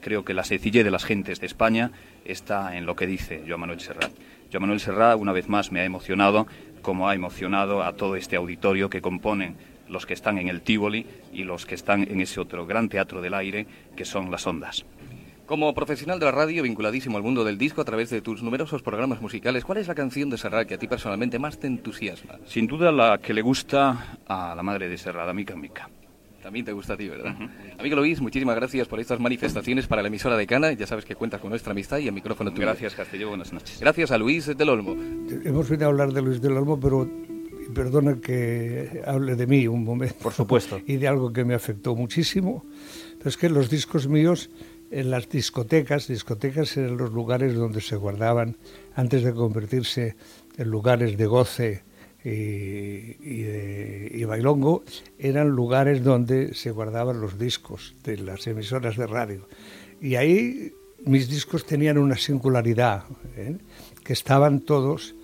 Creo que la sencillez de las gentes de España está en lo que dice Joan Manuel Serrat. Joan Manuel Serrat, una vez más, me ha emocionado, como ha emocionado a todo este auditorio que componen los que están en el Tívoli y los que están en ese otro gran teatro del aire que son las ondas.
Como profesional de la radio vinculadísimo al mundo del disco a través de tus numerosos programas musicales, ¿cuál es la canción de Serrat que a ti personalmente más te entusiasma?
Sin duda la que le gusta a la madre de Serrat, a Mica Mica.
También te gusta a ti, ¿verdad? Uh -huh. Amigo Luis, muchísimas gracias por estas manifestaciones para la emisora de Cana. Ya sabes que cuentas con nuestra amistad y el micrófono tuyo.
Gracias, Castillo. Buenas noches.
Gracias a Luis del Olmo.
Hemos venido a hablar de Luis del Olmo, pero perdona que hable de mí un momento.
Por supuesto.
Y de algo que me afectó muchísimo. Pero es que los discos míos, en las discotecas, discotecas eran los lugares donde se guardaban, antes de convertirse en lugares de goce y, bailongo, eran lugares donde se guardaban los discos de las emisoras de radio. Y ahí mis discos tenían una singularidad, ¿eh? que estaban todos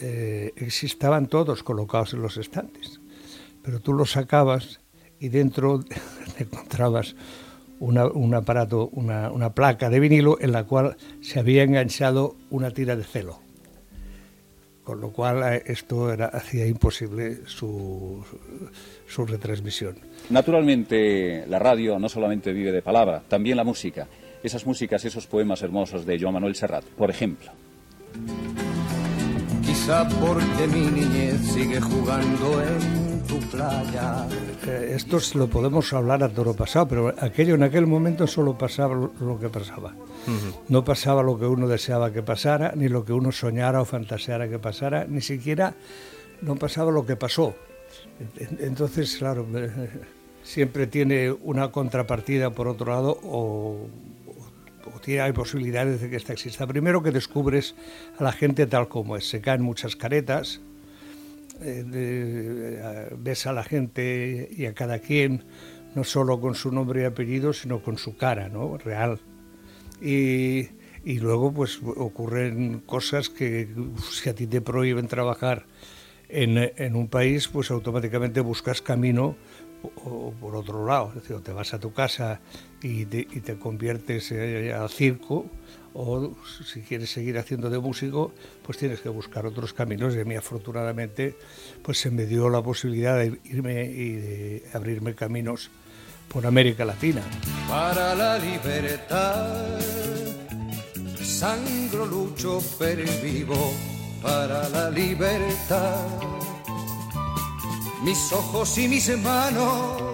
eh, estaban todos colocados en los estantes, pero tú los sacabas y dentro encontrabas un aparato, una, placa de vinilo en la cual se había enganchado una tira de celo. Con lo cual eh, esto hacía imposible su, su retransmisión.
Naturalmente la radio no solamente vive de palabra, también la música. Esas músicas, esos poemas hermosos de Joan Manuel Serrat, por ejemplo.
Quizá porque mi niñez sigue jugando en tu playa.
Eh, esto lo podemos hablar a toro pasado, pero aquello en aquel momento solo pasaba lo que pasaba. No pasaba lo que uno deseaba que pasara, ni lo que uno soñara o fantaseara que pasara, ni siquiera no pasaba lo que pasó. Entonces, claro, eh, siempre tiene una contrapartida por otro lado o, tiene, hay posibilidades de que esta exista. Primero que descubres a la gente tal como es, se caen muchas caretas, eh, eh, ves a la gente y a cada quien no solo con su nombre y apellido, sino con su cara, ¿no? Real. Y, y luego pues ocurren cosas que si a ti te prohíben trabajar en, en un país, pues automáticamente buscas camino o, por otro lado, es decir, te vas a tu casa y te, conviertes eh, al circo, o si quieres seguir haciendo de músico, pues tienes que buscar otros caminos. Y a mí afortunadamente pues se me dio la posibilidad de irme y abrirme caminos por América Latina.
Para la libertad, sangro lucho per vivo para la libertad. Mis ojos y mis manos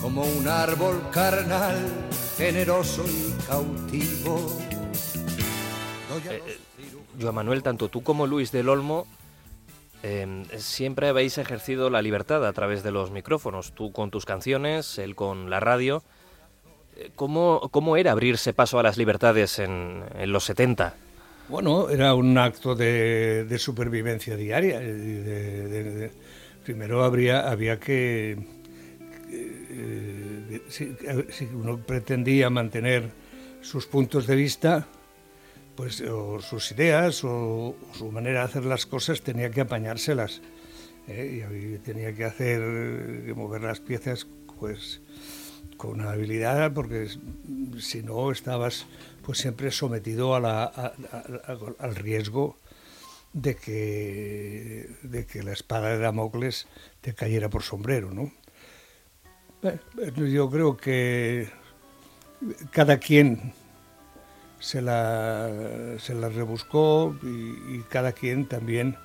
como un árbol carnal, generoso y cautivo
eh, eh, Joan Manuel, tanto tú como Luis del Olmo em, siempre habéis ejercido la libertad a través de los micrófonos, tú con tus canciones, él con la radio. Eh, ¿Cómo, cómo era abrirse paso a las libertades en, los 70?
Bueno, era un acto de, supervivencia diaria. primero habría, había que, si, uno pretendía mantener sus puntos de vista, pues o sus ideas o, su manera de hacer las cosas tenía que apañárselas ¿eh? y tenía que hacer que mover las piezas pues con habilidad porque si no estabas pues siempre sometido al riesgo de que, de que la espada de Damocles te cayera por sombrero, ¿no? Yo creo que cada quien se la, se la rebuscó y, cada quien también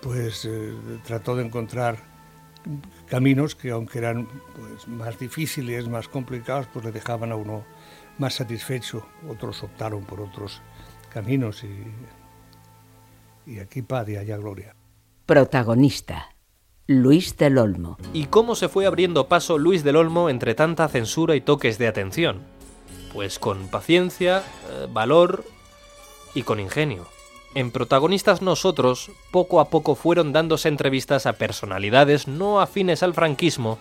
pues eh, trató de encontrar caminos que aunque eran pues, más difíciles, más complicados, pues le dejaban a uno más satisfecho. Otros optaron por otros caminos y, y aquí paz y allá gloria.
Protagonista. Luis del Olmo.
¿Y cómo se fue abriendo paso Luis del Olmo entre tanta censura y toques de atención? Pues con paciencia, eh, valor y con ingenio. En protagonistas nosotros, poco a poco fueron dándose entrevistas a personalidades no afines al franquismo,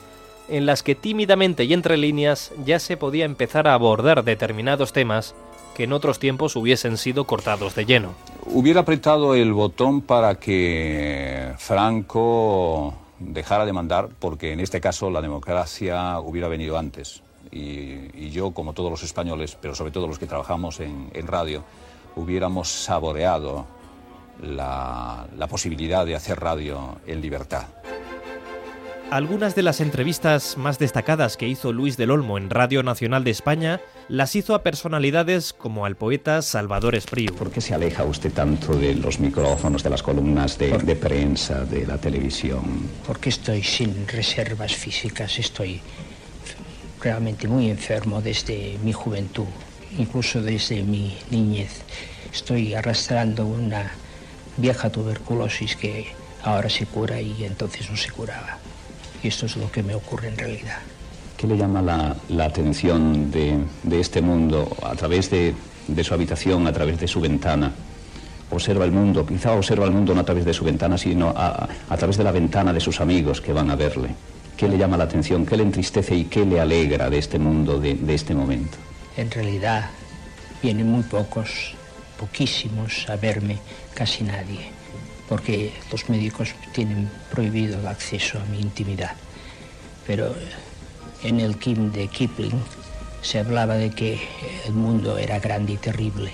en las que tímidamente y entre líneas ya se podía empezar a abordar determinados temas que en otros tiempos hubiesen sido cortados de lleno.
Hubiera apretado el botón para que Franco dejara de mandar, porque en este caso la democracia hubiera venido antes y, yo, como todos los españoles, pero sobre todo los que trabajamos en, radio, hubiéramos saboreado la, la posibilidad de hacer radio en libertad.
Algunas de las entrevistas más destacadas que hizo Luis del Olmo en Radio Nacional de España las hizo a personalidades como al poeta Salvador Espriu.
¿Por qué se aleja usted tanto de los micrófonos, de las columnas de, de prensa, de la televisión?
Porque estoy sin reservas físicas, estoy realmente muy enfermo desde mi juventud, incluso desde mi niñez. Estoy arrastrando una vieja tuberculosis que ahora se cura y entonces no se curaba. Y esto es lo que me ocurre en realidad.
¿Qué le llama la, atención de, este mundo a través de, su habitación, a través de su ventana? Observa el mundo, quizá observa el mundo no a través de su ventana, sino a través de la ventana de sus amigos que van a verle. ¿Qué le llama la atención? ¿Qué le entristece y qué le alegra de este mundo, de, este momento?
En realidad, vienen muy pocos, poquísimos a verme, casi nadie, porque los médicos tienen prohibido el acceso a mi intimidad. Pero en el Kim de Kipling se hablaba de que el mundo era grande y terrible,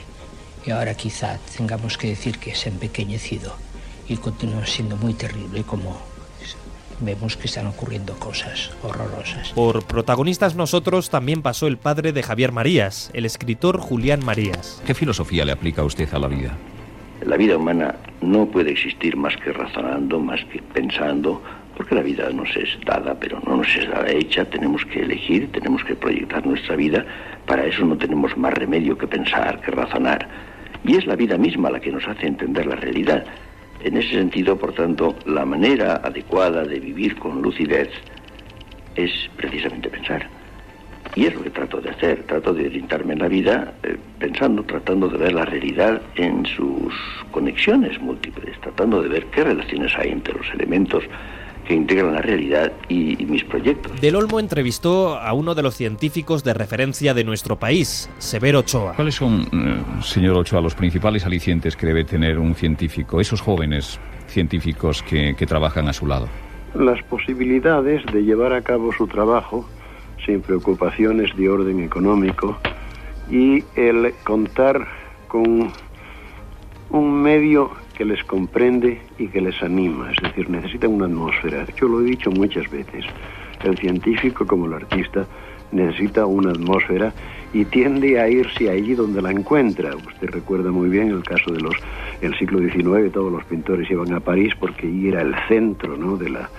y ahora quizá tengamos que decir que se ha empequeñecido y continúa siendo muy terrible como vemos que están ocurriendo cosas horrorosas.
Por protagonistas nosotros también pasó el padre de Javier Marías, el escritor Julián Marías.
¿Qué filosofía le aplica a usted a la vida?
La vida humana no puede existir más que razonando, más que pensando, Porque la vida nos es dada, pero no nos es dada hecha, tenemos que elegir, tenemos que proyectar nuestra vida, para eso no tenemos más remedio que pensar, que razonar. Y es la vida misma la que nos hace entender la realidad. En ese sentido, por tanto, la manera adecuada de vivir con lucidez es precisamente pensar. Y es lo que trato de hacer, trato de orientarme en la vida eh, pensando, tratando de ver la realidad en sus conexiones múltiples, tratando de ver qué relaciones hay entre los elementos que integran la realidad y, y, mis proyectos.
Del Olmo entrevistó a uno de los científicos de referencia de nuestro país, Severo Ochoa.
¿Cuáles son, eh, señor Ochoa, los principales alicientes que debe tener un científico, esos jóvenes científicos que, que trabajan a su lado?
Las posibilidades de llevar a cabo su trabajo sin preocupaciones de orden económico y el contar con un medio que les comprende y que les anima, es decir, necesitan una atmósfera. Yo lo he dicho muchas veces, el científico como el artista necesita una atmósfera y tiende a irse allí donde la encuentra. Usted recuerda muy bien el caso de siglo XIX, todos los pintores iban a París porque allí era el centro, ¿no? de la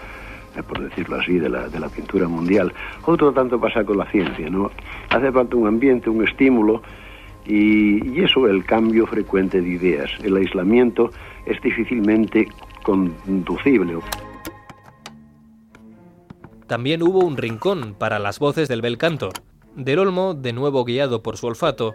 por decirlo así, de la, de la pintura mundial. Otro tanto pasa con la ciencia, ¿no? Hace falta un ambiente, un estímulo y, y, eso, el cambio frecuente de ideas. El aislamiento es difícilmente conducible.
También hubo un rincón para las voces del bel canto. Del Olmo, de nuevo guiado por su olfato,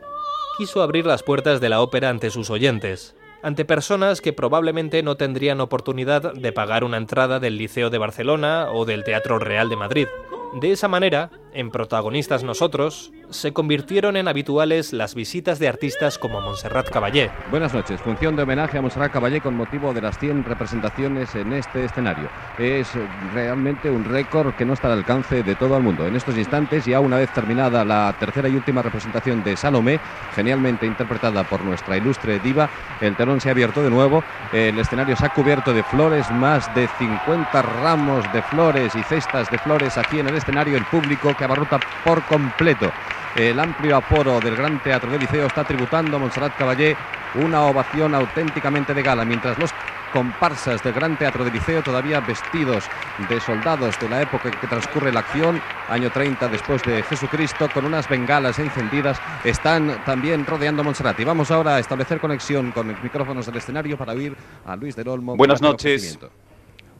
quiso abrir las puertas de la ópera ante sus oyentes, ante personas que probablemente no tendrían oportunidad de pagar una entrada del Liceo de Barcelona o del Teatro Real de Madrid. De esa manera, en Protagonistas Nosotros, se convirtieron en habituales las visitas de artistas como Montserrat Caballé.
Buenas noches. Función de homenaje a Montserrat Caballé con motivo de las 100 representaciones en este escenario. Es realmente un récord que no está al alcance de todo el mundo. En estos instantes, ya una vez terminada la tercera y última representación de Salomé, genialmente interpretada por nuestra ilustre diva, el telón se ha abierto de nuevo, el escenario se ha cubierto de flores, más de 50 ramos de flores y cestas de flores aquí en el escenario, el público que abarrota por completo el amplio aforo del Gran Teatro del Liceo está tributando a Montserrat Caballé una ovación auténticamente de gala, mientras los comparsas del Gran Teatro del Liceo, todavía vestidos de soldados de la época en que transcurre la acción, año 30 después de Jesucristo, con unas bengalas encendidas, están también rodeando Montserrat. Y vamos ahora a establecer conexión con los micrófonos del escenario para oír a Luis del Olmo.
Buenas noches,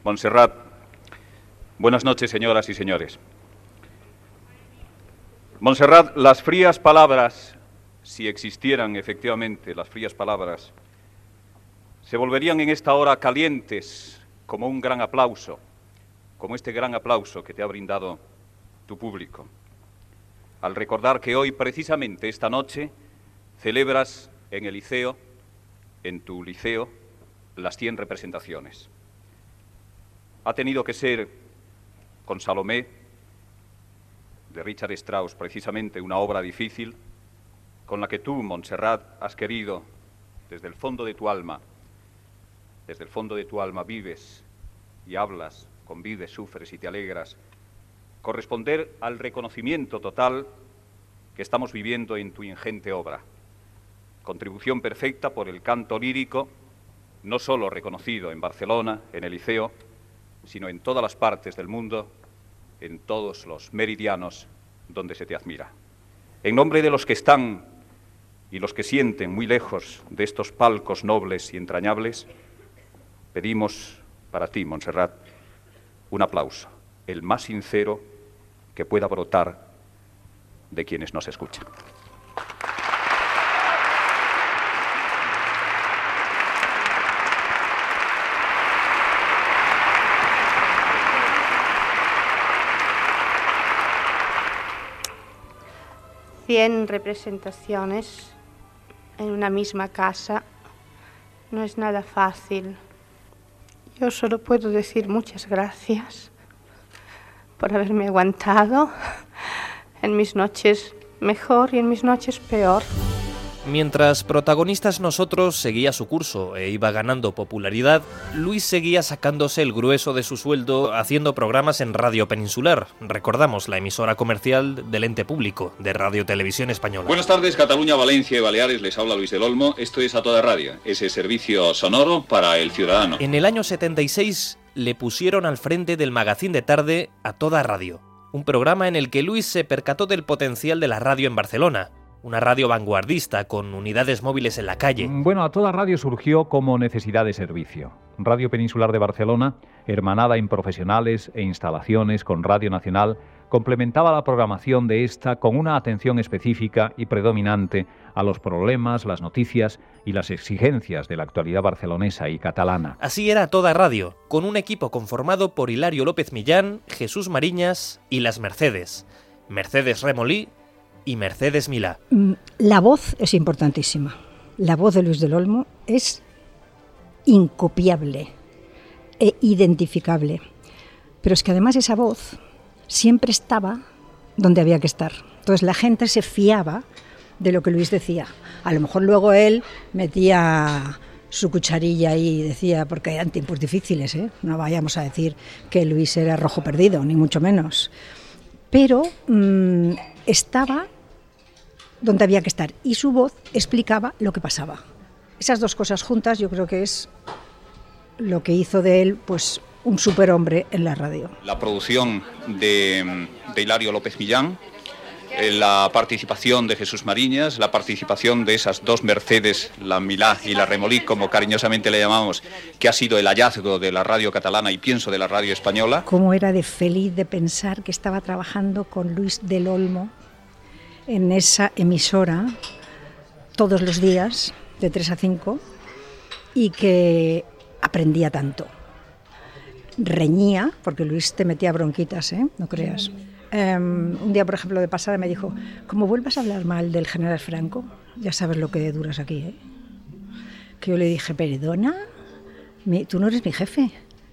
Montserrat. Buenas noches, señoras y señores. Montserrat, las frías palabras, si existieran efectivamente las frías palabras, se volverían en esta hora calientes como un gran aplauso, como este gran aplauso que te ha brindado tu público, al recordar que hoy, precisamente esta noche, celebras en el liceo, en tu liceo, las 100 representaciones. Ha tenido que ser con Salomé, de Richard Strauss, precisamente una obra difícil, con la que tú, Montserrat, has querido, desde el fondo de tu alma, desde el fondo de tu alma vives y hablas, convives, sufres y te alegras, corresponder al reconocimiento total que estamos viviendo en tu ingente obra. Contribución perfecta por el canto lírico, no solo reconocido en Barcelona, en el Liceo, sino en todas las partes del mundo en todos los meridianos donde se te admira. En nombre de los que están y los que sienten muy lejos de estos palcos nobles y entrañables, pedimos para ti, Montserrat, un aplauso, el más sincero que pueda brotar de quienes nos escuchan.
Cien representaciones en una misma casa no es nada fácil. Yo solo puedo decir muchas gracias por haberme aguantado en mis noches mejor y en mis noches peor.
Mientras protagonistas nosotros seguía su curso e iba ganando popularidad, Luis seguía sacándose el grueso de su sueldo haciendo programas en Radio Peninsular. Recordamos la emisora comercial del ente público de Radio Televisión Española.
Buenas tardes, Cataluña, Valencia y Baleares. Les habla Luis del Olmo. Esto es A Toda Radio, ese servicio sonoro para el ciudadano.
En el año 76 le pusieron al frente del magazín de tarde a toda radio, un programa en el que Luis se percató del potencial de la radio en Barcelona, una radio vanguardista con unidades móviles en la calle.
Bueno, a toda radio surgió como necesidad de servicio. Radio Peninsular de Barcelona, hermanada en profesionales e instalaciones con Radio Nacional, complementaba la programación de esta con una atención específica y predominante a los problemas, las noticias y las exigencias de la actualidad barcelonesa y catalana.
Así era toda radio, con un equipo conformado por Hilario López Millán, Jesús Mariñas y las Mercedes. Mercedes Remolí y Mercedes Milá.
Mm, la voz es importantísima. La voz de Luis del Olmo es incopiable e identificable. Pero es que además esa voz siempre estaba donde había que estar. Entonces la gente se fiaba de lo que Luis decía. A lo mejor luego él metía su cucharilla y decía, porque eran tiempos difíciles, ¿eh? no vayamos a decir que Luis era rojo perdido, ni mucho menos. Pero mm, estaba donde había que estar y su voz explicaba lo que pasaba. Esas dos cosas juntas yo creo que es lo que hizo de él pues un superhombre en la radio.
La producción de, de Hilario López Millán, la participación de Jesús Mariñas, la participación de esas dos Mercedes, la Milá y la Remolí, como cariñosamente le llamamos, que ha sido el hallazgo de la radio catalana y pienso de la radio española.
Cómo era de feliz de pensar que estaba trabajando con Luis del Olmo en esa emisora todos los días, de 3 a 5, y que aprendía tanto. Reñía, porque Luis te metía bronquitas, ¿eh? no creas. Em, un día, por ejemplo, de pasada me dijo, como vuelvas a hablar mal del general Franco, ya sabes lo que duras aquí. ¿eh? Que yo le dije, perdona, tú no eres mi jefe.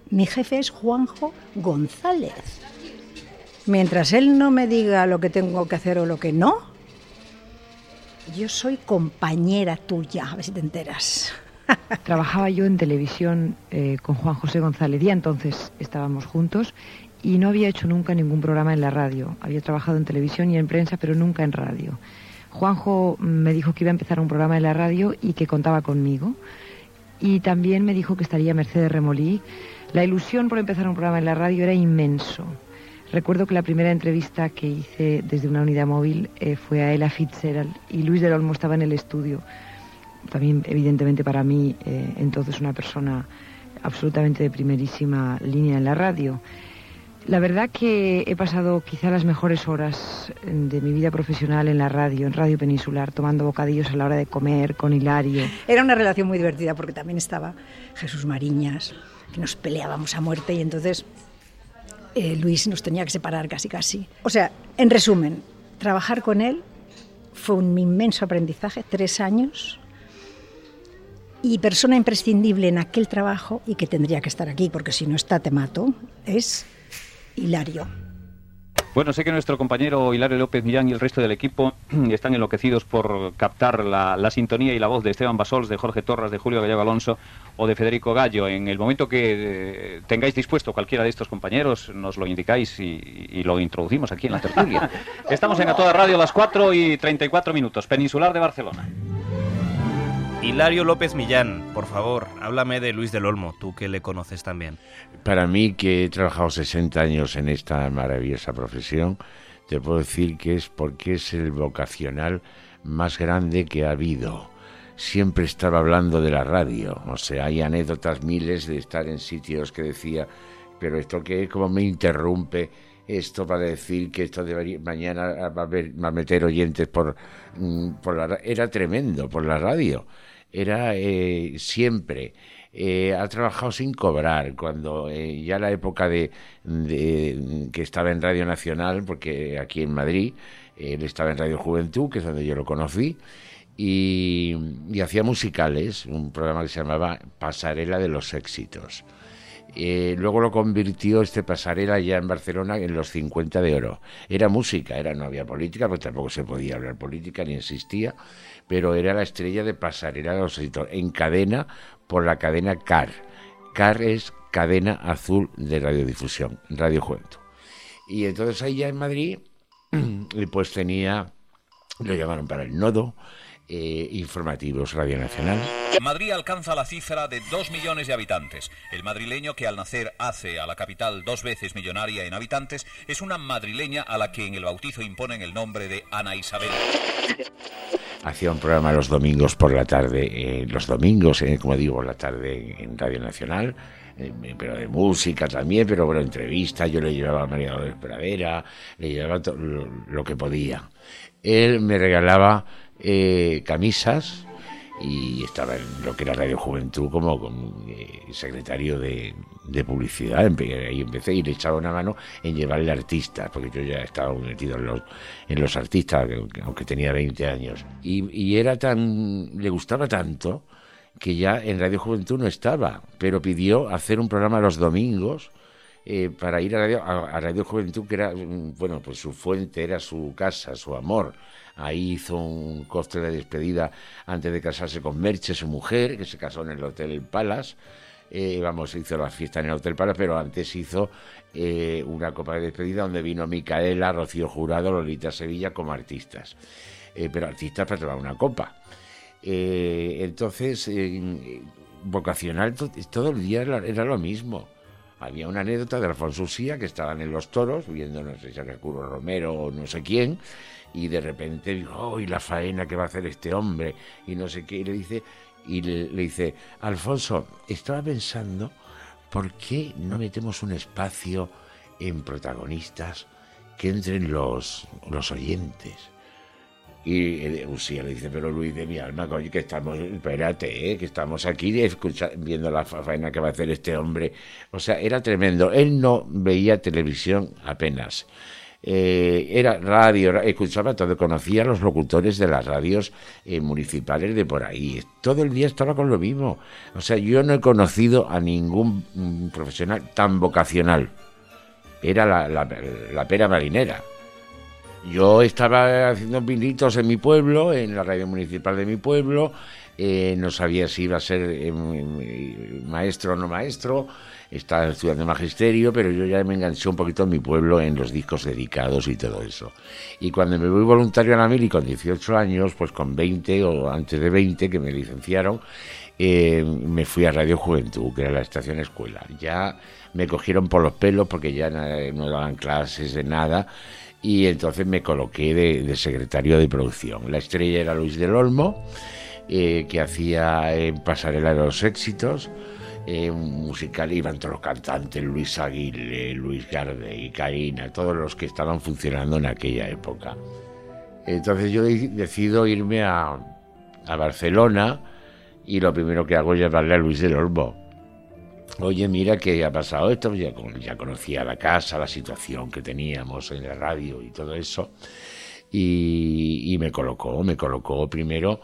Mi jefe es Juanjo González. Mientras él no me diga lo que tengo que hacer o lo que no, yo soy compañera tuya, a ver si te enteras.
Trabajaba yo en televisión eh, con Juan José González y entonces estábamos juntos y no había hecho nunca ningún programa en la radio. Había trabajado en televisión y en prensa, pero nunca en radio. Juanjo me dijo que iba a empezar un programa en la radio y que contaba conmigo. Y también me dijo que estaría Mercedes Remolí. La ilusión por empezar un programa en la radio era inmenso. Recuerdo que la primera entrevista que hice desde una unidad móvil eh, fue a Ella Fitzgerald y Luis del Olmo estaba en el estudio. También, evidentemente, para mí, eh, entonces una persona absolutamente de primerísima línea en la radio. La verdad que he pasado quizá las mejores horas de mi vida profesional en la radio, en Radio Peninsular, tomando bocadillos a la hora de comer con Hilario.
Era una relación muy divertida porque también estaba Jesús Mariñas, que nos peleábamos a muerte y entonces eh, Luis nos tenía que separar casi casi. O sea, en resumen, trabajar con él fue un inmenso aprendizaje, tres años, y persona imprescindible en aquel trabajo y que tendría que estar aquí, porque si no está te mato, es Hilario.
Bueno, sé que nuestro compañero Hilario López Millán y el resto del equipo están enloquecidos por captar la, sintonía y la voz de Esteban Basols, de Jorge Torras, de Julio Gallego Alonso o de Federico Gallo. En el momento que eh, tengáis dispuesto cualquiera de estos compañeros, nos lo indicáis y, lo introducimos aquí en la tertulia. Estamos en A Toda Radio a las 4 y 34 minutos, Peninsular de Barcelona.
Hilario López Millán, por favor, háblame de Luis del Olmo, tú que le conoces también.
Para mí, que he trabajado 60 años en esta maravillosa profesión, te puedo decir que es porque es el vocacional más grande que ha habido. Siempre estaba hablando de la radio, o sea, hay anécdotas miles de estar en sitios que decía, pero esto que como me interrumpe esto para decir que esto debería, mañana va a, va a meter oyentes por, mm, por la era tremendo por la radio era eh, siempre. Eh, ha trabajado sin cobrar, cuando eh, ya la época de, que estaba en Radio Nacional, porque aquí en Madrid, él estaba en Radio Juventud, que es donde yo lo conocí, y, hacía musicales, un programa que se llamaba Pasarela de los Éxitos. luego lo convirtió este pasarela ya en Barcelona en los 50 de oro. Era música, era no había política, porque tampoco se podía hablar política ni existía pero era la estrella de pasarela de los editores, en cadena por la cadena CAR. CAR es cadena azul de radiodifusión, Radio Juventud. Y entonces ahí ya en Madrid, pues tenía, lo llamaron para el nodo, eh, informativos Radio Nacional.
Madrid alcanza la cifra de 2 millones de habitantes. El madrileño que al nacer hace a la capital dos veces millonaria en habitantes es una madrileña a la que en el bautizo imponen el nombre de Ana Isabel.
Hacía un programa los domingos por la tarde, eh, los domingos, eh, como digo, por la tarde en Radio Nacional, eh, pero de música también, pero bueno, entrevistas, yo le llevaba a María Dolores Pradera, le llevaba lo, lo, que podía. Él me regalaba camisas, y estaba en lo que era Radio Juventud como, eh, secretario de, publicidad. Ahí empecé y le echaba una mano en llevarle artistas, porque yo ya estaba metido en los, en los artistas, aunque tenía 20 años. Y, era tan, le gustaba tanto que ya en Radio Juventud no estaba, pero pidió hacer un programa los domingos. Eh, para ir a Radio, a Radio Juventud, que era, mm, bueno, pues su fuente, era su casa, su amor. Ahí hizo un cóctel de despedida antes de casarse con Merche, su mujer, que se casó en el Hotel Palace. Eh, vamos, hizo la fiesta en el Hotel Palace, pero antes hizo eh, una copa de despedida donde vino Micaela, Rocío Jurado, Lolita Sevilla como artistas. Eh, pero artistas para tomar una copa. entonces, vocacional, todo el día era, lo mismo. Había una anécdota de Alfonso Usía que estaban en los toros, viendo, no sé si era Curro Romero o no sé quién, y de repente dijo, ¡ay, la faena que va a hacer este hombre! Y no sé qué, y le dice, y le, dice, Alfonso, estaba pensando, ¿por qué no metemos un espacio en protagonistas que entren los, los oyentes? Y Usía le dice, pero Luis de mi alma, coño, que estamos, espérate, ¿eh? que estamos aquí viendo la faena que va a hacer este hombre. O sea, era tremendo. Él no veía televisión apenas. Eh, era radio, escuchaba todo, conocía a los locutores de las radios eh, municipales de por ahí. Todo el día estaba con lo mismo. O sea, yo no he conocido a ningún mm, profesional tan vocacional. Era la, la, pera marinera. Yo estaba haciendo pinitos en mi pueblo, en la radio municipal de mi pueblo, eh, no sabía si iba a ser maestro o no maestro, estaba estudiando magisterio, pero yo ya me enganché un poquito en mi pueblo, en los discos dedicados y todo eso. Y cuando me voy voluntario a la mili con 18 años, pues con 20 o antes de 20 que me licenciaron, eh, me fui a Radio Juventud, que era la estación escuela. Ya me cogieron por los pelos porque ya no daban clases de nada y entonces me coloqué de, secretario de producción. La estrella era Luis del Olmo, eh, que hacía en Pasarela de los Éxitos eh, musical iban todos los cantantes, Luis Aguirre, Luis Garde y Karina, todos los que estaban funcionando en aquella época. Entonces yo decido irme a, Barcelona y lo primero que hago es llamarle a Luis del Olmo. Oye, mira que ha pasado esto, ya, ya conocía la casa, la situación que teníamos en la radio y todo eso. Y, me colocó, me colocó primero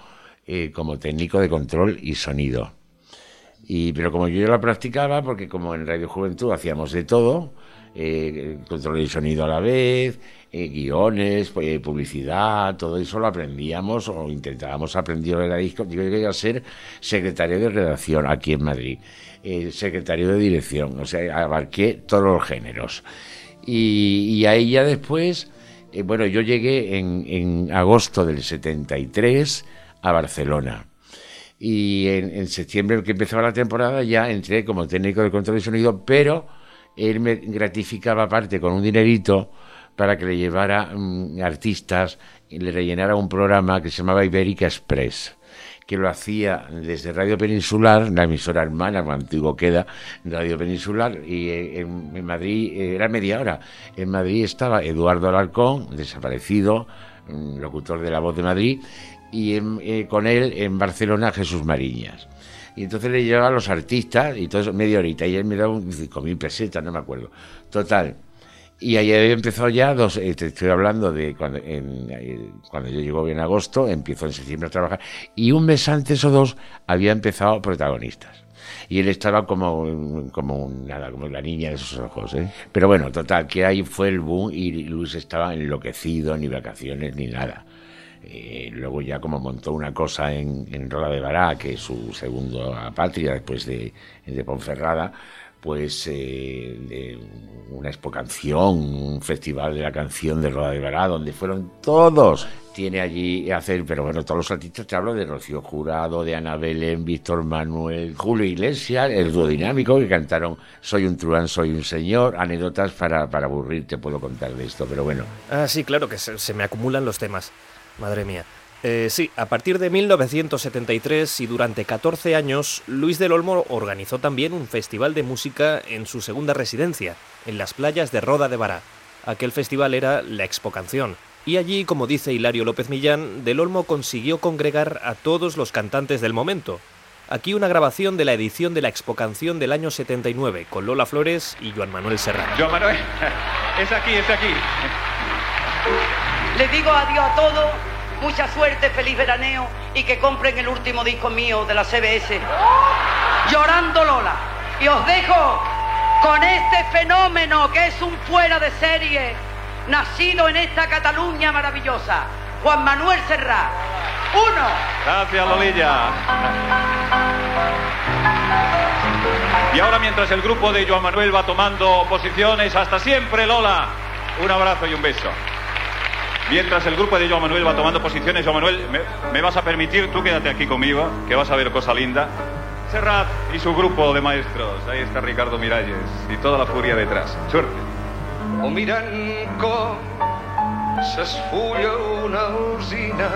eh, como técnico de control y sonido y, pero como yo ya la practicaba, porque como en Radio Juventud hacíamos de todo, eh, control de sonido a la vez, eh, guiones, pues, publicidad, todo eso lo aprendíamos o intentábamos aprender en la disco. Yo quería ser secretario de redacción aquí en Madrid, eh, secretario de dirección, o sea, abarqué todos los géneros. Y, y ahí ya después, eh, bueno, yo llegué en, en agosto del 73 a Barcelona y en, septiembre que empezaba la temporada ya entré como técnico de control de sonido, pero él me gratificaba aparte con un dinerito para que le llevara mm, artistas y le rellenara un programa que se llamaba Ibérica Express que lo hacía desde Radio Peninsular, la emisora hermana, como antiguo queda, Radio Peninsular, y eh, en, Madrid eh, era media hora. En Madrid estaba Eduardo Alarcón, desaparecido, mm, locutor de La Voz de Madrid, y eh, con él en Barcelona Jesús Mariñas. Y entonces le llevaba a los artistas y todo eso, media horita, y él me daba un, cinco mil pesetas, no me acuerdo. Total. Y ahí había empezado ya, dos, eh, te estoy hablando de cuando, eh, cuando yo llego en agosto, empiezo en septiembre a trabajar, y un mes antes o dos había empezado protagonistas. Y él estaba como, como nada, como la niña de sus ojos, ¿eh? Pero bueno, total, que ahí fue el boom y Luis estaba enloquecido, ni vacaciones, ni nada. Eh, luego ya como montó una cosa en, en Roda de Bará, que es su segunda patria después de, de Ponferrada, pues eh, una expo canción, un festival de la canción de Roda de Bará, donde fueron todos. Tiene allí hacer, pero bueno, todos los artistas te hablo de Rocío Jurado, de Ana Belén, Víctor Manuel, Julio Iglesias, el duodinámico que cantaron Soy un truán, soy un señor, anécdotas para, para aburrirte, puedo contar de esto, pero bueno.
Ah, sí, claro que se me acumulan los temas, madre mía. Eh, sí, a partir de 1973 y durante 14 años, Luis del Olmo organizó también un festival de música en su segunda residencia, en las playas de Roda de Bará. Aquel festival era la Expo Canción. Y allí, como dice Hilario López Millán, Del Olmo consiguió congregar a todos los cantantes del momento. Aquí una grabación de la edición de la Expo Canción del año 79, con Lola Flores y Juan Manuel Serrano.
Joan Manuel, es aquí, es aquí.
Le digo adiós a todos Mucha suerte, feliz veraneo y que compren el último disco mío de la CBS. Llorando Lola. Y os dejo con este fenómeno que es un fuera de serie, nacido en esta Cataluña maravillosa. Juan Manuel Serra. Uno.
Gracias, Lolilla. Y ahora mientras el grupo de Juan Manuel va tomando posiciones, hasta siempre, Lola. Un abrazo y un beso. Mientras el grupo de Joan Manuel va tomando posiciones, Joan Manuel, me, vas a permitir, tú quédate aquí conmigo, que vas a ver cosa linda. Serrat y su grupo de maestros. Ahí está Ricardo Miralles y toda la furia detrás. Suerte.
O una usina.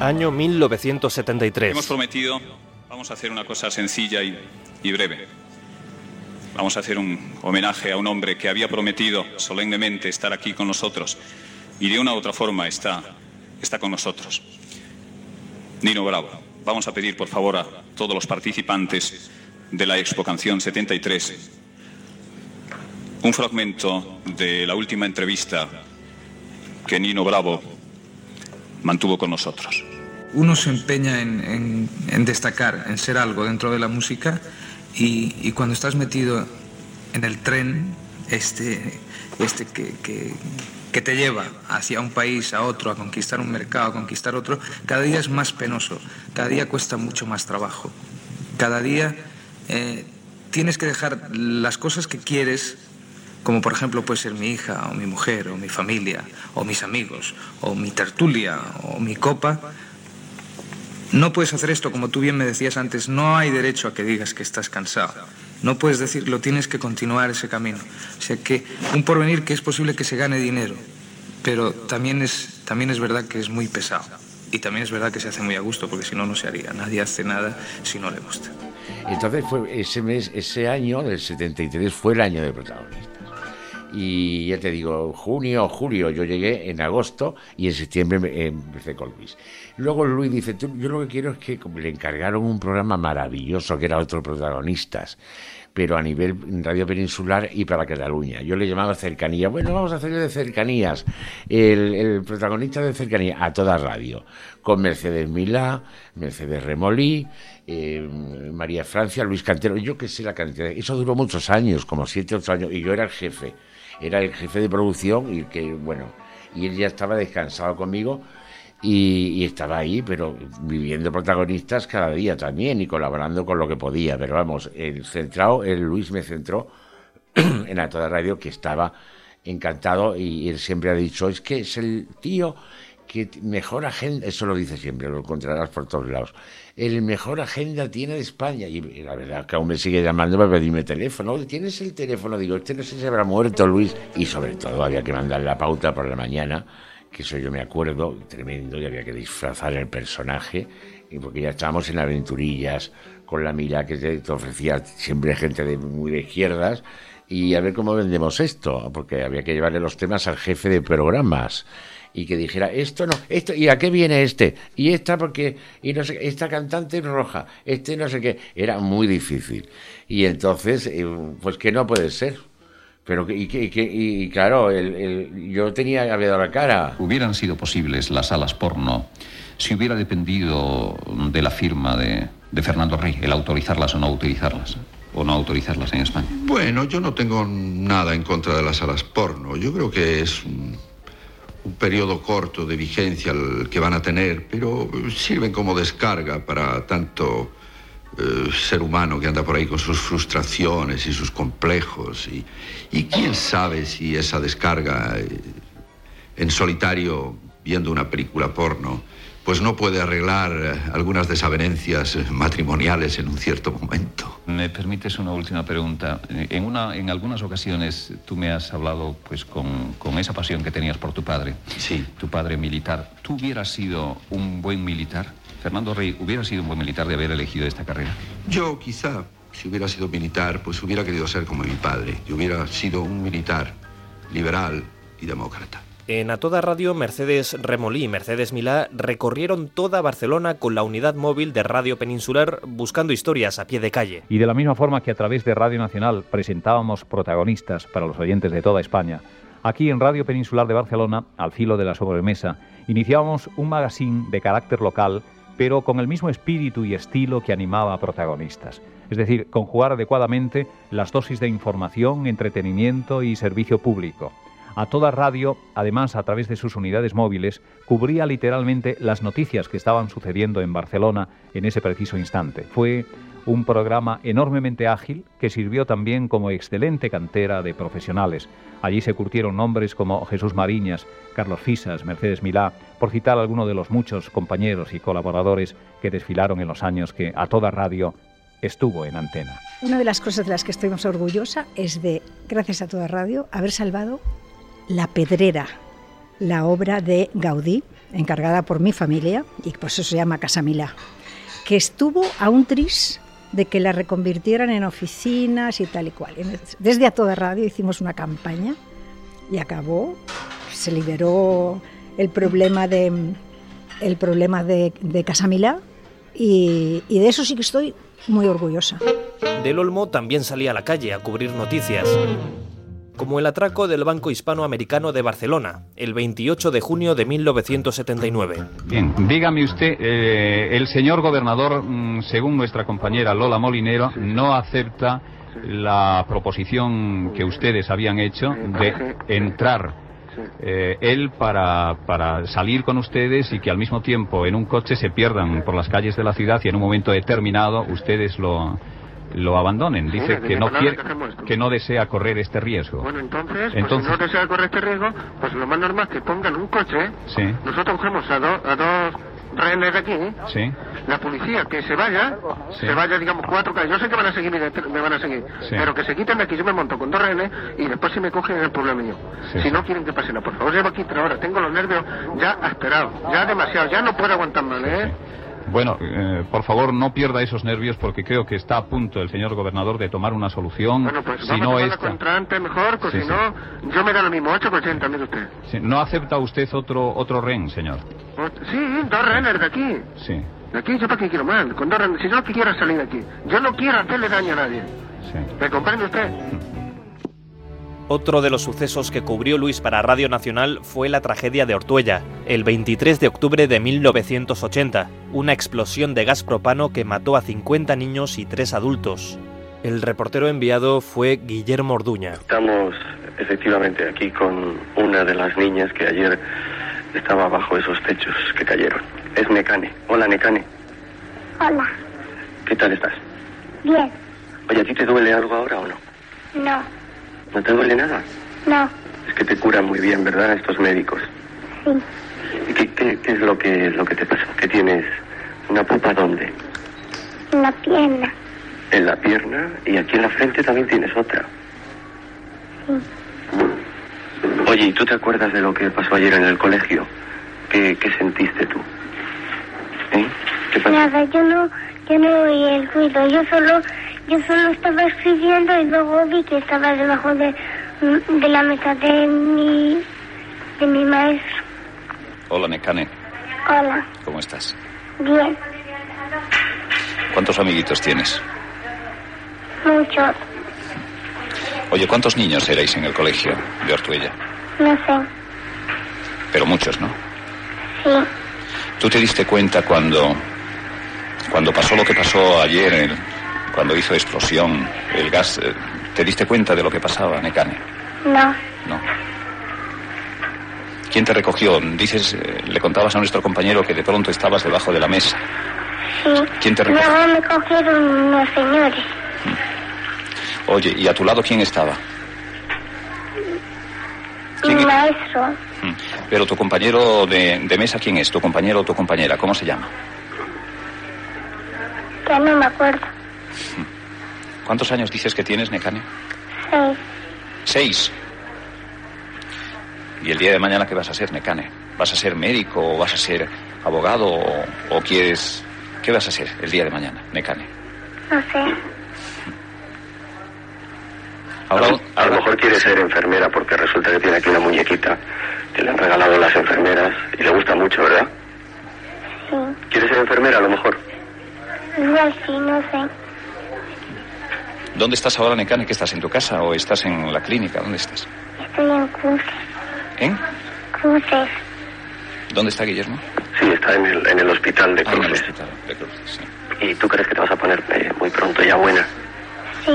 Año 1973.
Hemos prometido, vamos a hacer una cosa sencilla y, y breve. Vamos a hacer un homenaje a un hombre que había prometido solemnemente estar aquí con nosotros y de una u otra forma está, está con nosotros. Nino Bravo, vamos a pedir por favor a todos los participantes de la Expo Canción 73 un fragmento de la última entrevista que Nino Bravo mantuvo con nosotros.
Uno se empeña en, destacar, en ser algo dentro de la música y, cuando estás metido en el tren, este, este que que te lleva hacia un país, a otro, a conquistar un mercado, a conquistar otro, cada día es más penoso, cada día cuesta mucho más trabajo. Cada día eh, tienes que dejar las cosas que quieres, como por ejemplo puede ser mi hija, o mi mujer, o mi familia, o mis amigos, o mi tertulia, o mi copa. No puedes hacer esto, como tú bien me decías antes, no hay derecho a que digas que estás cansado. No puedes decirlo, tienes que continuar ese camino. O sea que un porvenir que es posible que se gane dinero, pero también es, también es verdad que es muy pesado. Y también es verdad que se hace muy a gusto, porque si no, no se haría. Nadie hace nada si no le gusta.
Entonces, fue ese mes, ese año del 73 fue el año de protagonistas. Y ya te digo, junio, julio, yo llegué en agosto y en septiembre empecé con Luis. Luego Luis dice, yo lo que quiero es que le encargaron un programa maravilloso que era otro protagonistas pero a nivel radio peninsular y para Cataluña. Yo le llamaba cercanía. Bueno, vamos a hacerle de cercanías. El, protagonista de cercanía a toda radio. Con Mercedes Milá, Mercedes Remolí, eh, María Francia, Luis Cantero. Yo qué sé la cantidad. Eso duró muchos años, como siete, ocho años. Y yo era el jefe. Era el jefe de producción y que, bueno, y él ya estaba descansado conmigo y, estaba ahí, pero viviendo protagonistas cada día también y colaborando con lo que podía. Pero vamos, el centrado, el Luis me centró en la toda radio que estaba encantado y él siempre ha dicho, es que es el tío que mejor agenda, eso lo dice siempre, lo encontrarás por todos lados, el mejor agenda tiene de España. Y la verdad que aún me sigue llamando para pedirme teléfono. ¿Tienes el teléfono? Digo, este no sé si habrá muerto Luis. Y sobre todo había que mandar la pauta por la mañana que eso yo me acuerdo, tremendo, y había que disfrazar el personaje, y porque ya estábamos en aventurillas con la Mila, que te, ofrecía siempre gente de muy de izquierdas, y a ver cómo vendemos esto, porque había que llevarle los temas al jefe de programas y que dijera esto no, esto y a qué viene este y esta porque y no sé esta cantante roja, este no sé qué, era muy difícil y entonces eh, pues que no puede ser. Pero y, y, y claro, el, yo tenía había dado la cara.
Hubieran sido posibles las salas porno si hubiera dependido de la firma de, de Fernando Rey, el autorizarlas o no autorizarlas o no autorizarlas en España?
Bueno, yo no tengo nada en contra de las salas porno. Yo creo que es un, periodo corto de vigencia el que van a tener, pero sirven como descarga para tanto eh, ser humano que anda por ahí con sus frustraciones y sus complejos. Y, y quién sabe si esa descarga eh, en solitario viendo una película porno pues no puede arreglar eh, algunas desavenencias matrimoniales en un cierto momento.
¿Me permites una última pregunta? En, una, en algunas ocasiones tú me has hablado pues, con, con esa pasión que tenías por tu padre.
Sí.
Tu padre militar. ¿Tú hubieras sido un buen militar? Fernando Rey, ¿hubiera sido un buen militar de haber elegido esta carrera?
Yo quizá, si hubiera sido militar, pues hubiera querido ser como mi padre. Yo hubiera sido un militar liberal y demócrata.
En A Toda Radio, Mercedes Remolí y Mercedes Milá recorrieron toda Barcelona con la unidad móvil de Radio Peninsular buscando historias a pie de calle.
Y de la misma forma que a través de Radio Nacional presentábamos protagonistas para los oyentes de toda España, aquí en Radio Peninsular de Barcelona, al filo de la sobremesa, iniciábamos un magazine de carácter local, pero con el mismo espíritu y estilo que animaba a protagonistas. Es decir, conjugar adecuadamente las dosis de información, entretenimiento y servicio público. A toda radio, además a través de sus unidades móviles, cubría literalmente las noticias que estaban sucediendo en Barcelona en ese preciso instante. Fue un programa enormemente ágil que sirvió también como excelente cantera de profesionales. Allí se curtieron nombres como Jesús Mariñas, Carlos Fisas, Mercedes Milá, por citar algunos de los muchos compañeros y colaboradores que desfilaron en los años que a toda radio estuvo en antena.
Una de las cosas de las que estoy más orgullosa es de, gracias a toda radio, haber salvado la Pedrera, la obra de Gaudí, encargada por mi familia, y por eso se llama Casa Milá, que estuvo a un tris de que la reconvirtieran en oficinas y tal y cual. Desde A Toda Radio hicimos una campaña y acabó, se liberó el problema de, el problema de, Casa Milá y, y de eso sí que estoy muy orgullosa.
Del Olmo también salía a la calle a cubrir noticias como el atraco del Banco Hispanoamericano de Barcelona, el 28 de junio de 1979.
Bien, dígame usted, eh, el señor gobernador, mm, según nuestra compañera Lola Molinero, no acepta la proposición que ustedes habían hecho de entrar eh, él para, para salir con ustedes y que al mismo tiempo en un coche se pierdan por las calles de la ciudad y en un momento determinado ustedes lo, lo abandonen. Dice que no quiere, que no desea correr este riesgo.
Bueno, entonces, pues si no desea correr este riesgo, pues lo más normal es que pongan un coche.
Sí.
Nosotros cogemos a, dos a dos rehenes de aquí.
Sí.
La policía que se vaya,
Sí.
se vaya, digamos, cuatro calles. Yo sé que van a seguir, me van a seguir.
Sí.
Pero que se quiten de aquí, yo me monto con dos rehenes y después si me cogen el problema mío.
Sí.
Si no quieren que pase nada, por favor, llevo aquí tres horas. Tengo los nervios ya asperados, ya demasiado, ya no puedo aguantar más, ¿eh?
Bueno, eh, por favor no pierda esos nervios porque creo que está a punto el señor gobernador de tomar una solución.
Bueno, pues
si
vamos
no
a
esta,
contra antes mejor, pues
Sí,
si
sí.
no, yo me da lo mismo, 8 por 80, mire usted.
si no acepta usted otro otro ren, señor.
Sí, dos rehenes de aquí.
Sí,
De aquí, ¿yo para qué quiero más? Con dos rehenes. Si yo que quiero salir de aquí. Yo no quiero hacerle daño a nadie.
sí.
¿Me comprende usted?
Otro de los sucesos que cubrió Luis para Radio Nacional fue la tragedia de Ortuella, el 23 de octubre de 1980, una explosión de gas propano que mató a 50 niños y 3 adultos. El reportero enviado fue Guillermo Orduña.
Estamos efectivamente aquí con una de las niñas que ayer estaba bajo esos techos que cayeron. Es Necane. Hola, Necane.
Hola,
¿Qué tal estás?
bien.
Oye, ¿a ti te duele algo ahora o no?
No,
¿No te duele nada?
no,
Es que te curan muy bien, ¿verdad? Estos médicos.
sí.
¿Y qué, qué- qué es lo que, lo que te pasó? ¿Qué tienes? ¿Una pupa dónde?
En la pierna,
En la pierna y aquí en la frente también tienes otra. Oye, ¿y tú te acuerdas de lo que pasó ayer en el colegio? ¿Qué, qué sentiste tú? ¿Eh? ¿Qué pasó?
Nada, yo no, yo no oí el ruido. Yo solo, yo solo estaba escribiendo y luego vi que estaba debajo de, de la mesa de mi, de mi maestro.
Hola, Necane.
Hola,
¿Cómo estás?
bien,
¿Cuántos amiguitos tienes?
mucho,
Oye, ¿cuántos niños erais en el colegio de Ortuella?
no sé,
Pero muchos, ¿no?
sí,
¿Tú te diste cuenta cuando, cuando pasó lo que pasó ayer, el- cuando hizo explosión el gas? eh, ¿Te diste cuenta de lo que pasaba, Necane?
no,
No. ¿Quién te recogió? Dices, eh, le contabas a nuestro compañero que de pronto estabas debajo de la mesa.
Sí.
¿Quién te recogió?
Luego me cogieron unos señores.
Oye, ¿y a tu lado quién estaba?
Mi maestro,
Mm. Pero tu compañero de, de mesa, ¿quién es? ¿Tu compañero o tu compañera? ¿Cómo se llama?
que no me acuerdo.
¿Cuántos años dices que tienes, Necane?
Seis.
Seis. ¿Y el día de mañana qué vas a ser, Necane? ¿Vas a ser médico o vas a ser abogado o, o quieres... ¿Qué vas a ser el día de mañana, Necane?
No sé.
Ahora,
A lo mejor quiere ser enfermera porque resulta que tiene aquí una muñequita que le han regalado las enfermeras y le gusta mucho, ¿verdad?
Sí.
¿Quiere ser enfermera a lo mejor?
Igual sí, no sé.
¿Dónde estás ahora, Necane? ¿Que estás en tu casa o estás en la clínica? ¿Dónde estás?
Estoy en cruces.
¿En?
Cruces.
¿Dónde está Guillermo?
Sí, está en el, en el hospital de
Ah, en el
Cruces.
hospital de Cruces, sí.
¿Y tú crees que te vas a poner eh, muy pronto ya buena?
Sí.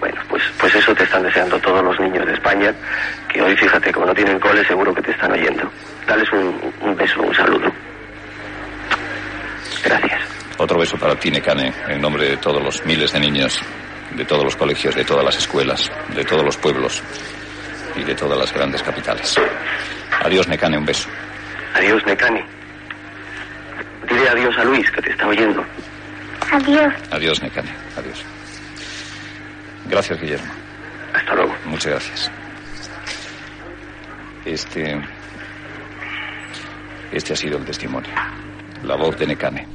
Bueno, pues, pues eso te están deseando todos los niños de España, que hoy, fíjate, como no tienen cole, seguro que te están oyendo. Dales un, un beso, un saludo. Gracias.
Otro beso para ti, Necane, en nombre de todos los miles de niños, de todos los colegios, de todas las escuelas, de todos los pueblos y de todas las grandes capitales. Adiós, Necane, un beso.
Adiós, Necani. Dile adiós a Luis, que te está oyendo.
Adiós.
Adiós, Necane. Adiós. Gracias, Guillermo.
Hasta luego.
Muchas gracias. Este. Este ha sido el testimonio. La voz de Necane.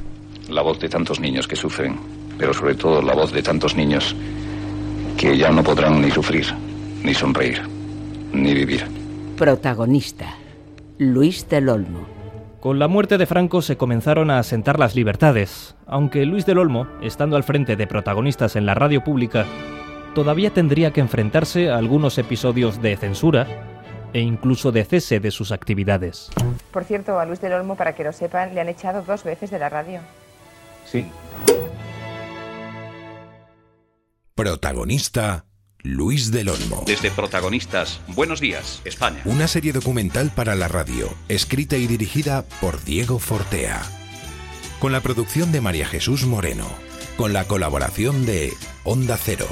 La voz de tantos niños que sufren. Pero sobre todo la voz de tantos niños que ya no podrán ni sufrir, ni sonreír, ni vivir.
Protagonista. Luis del Olmo.
Con la muerte de Franco se comenzaron a asentar las libertades, aunque Luis del Olmo, estando al frente de protagonistas en la radio pública, todavía tendría que enfrentarse a algunos episodios de censura e incluso de cese de sus actividades.
Por cierto, a Luis del Olmo, para que lo sepan, le han echado dos veces de la radio.
Sí.
Protagonista Luis del Olmo.
Desde Protagonistas, Buenos Días, España.
Una serie documental para la radio, escrita y dirigida por Diego Fortea. Con la producción de María Jesús Moreno. Con la colaboración de Onda Cero,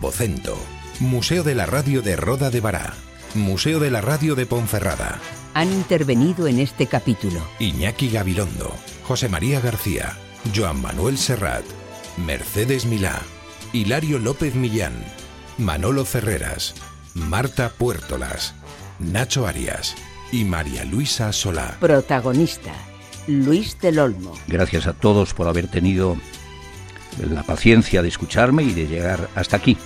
Vocento, Museo de la Radio de Roda de Bará, Museo de la Radio de Ponferrada,
Han intervenido en este capítulo
Iñaki Gabilondo, José María García, Joan Manuel Serrat, Mercedes Milá, Hilario López Millán, Manolo Ferreras, Marta Puertolas, Nacho Arias y María Luisa Solá.
Protagonista. Luis del Olmo.
Gracias a todos por haber tenido la paciencia de escucharme y de llegar hasta aquí.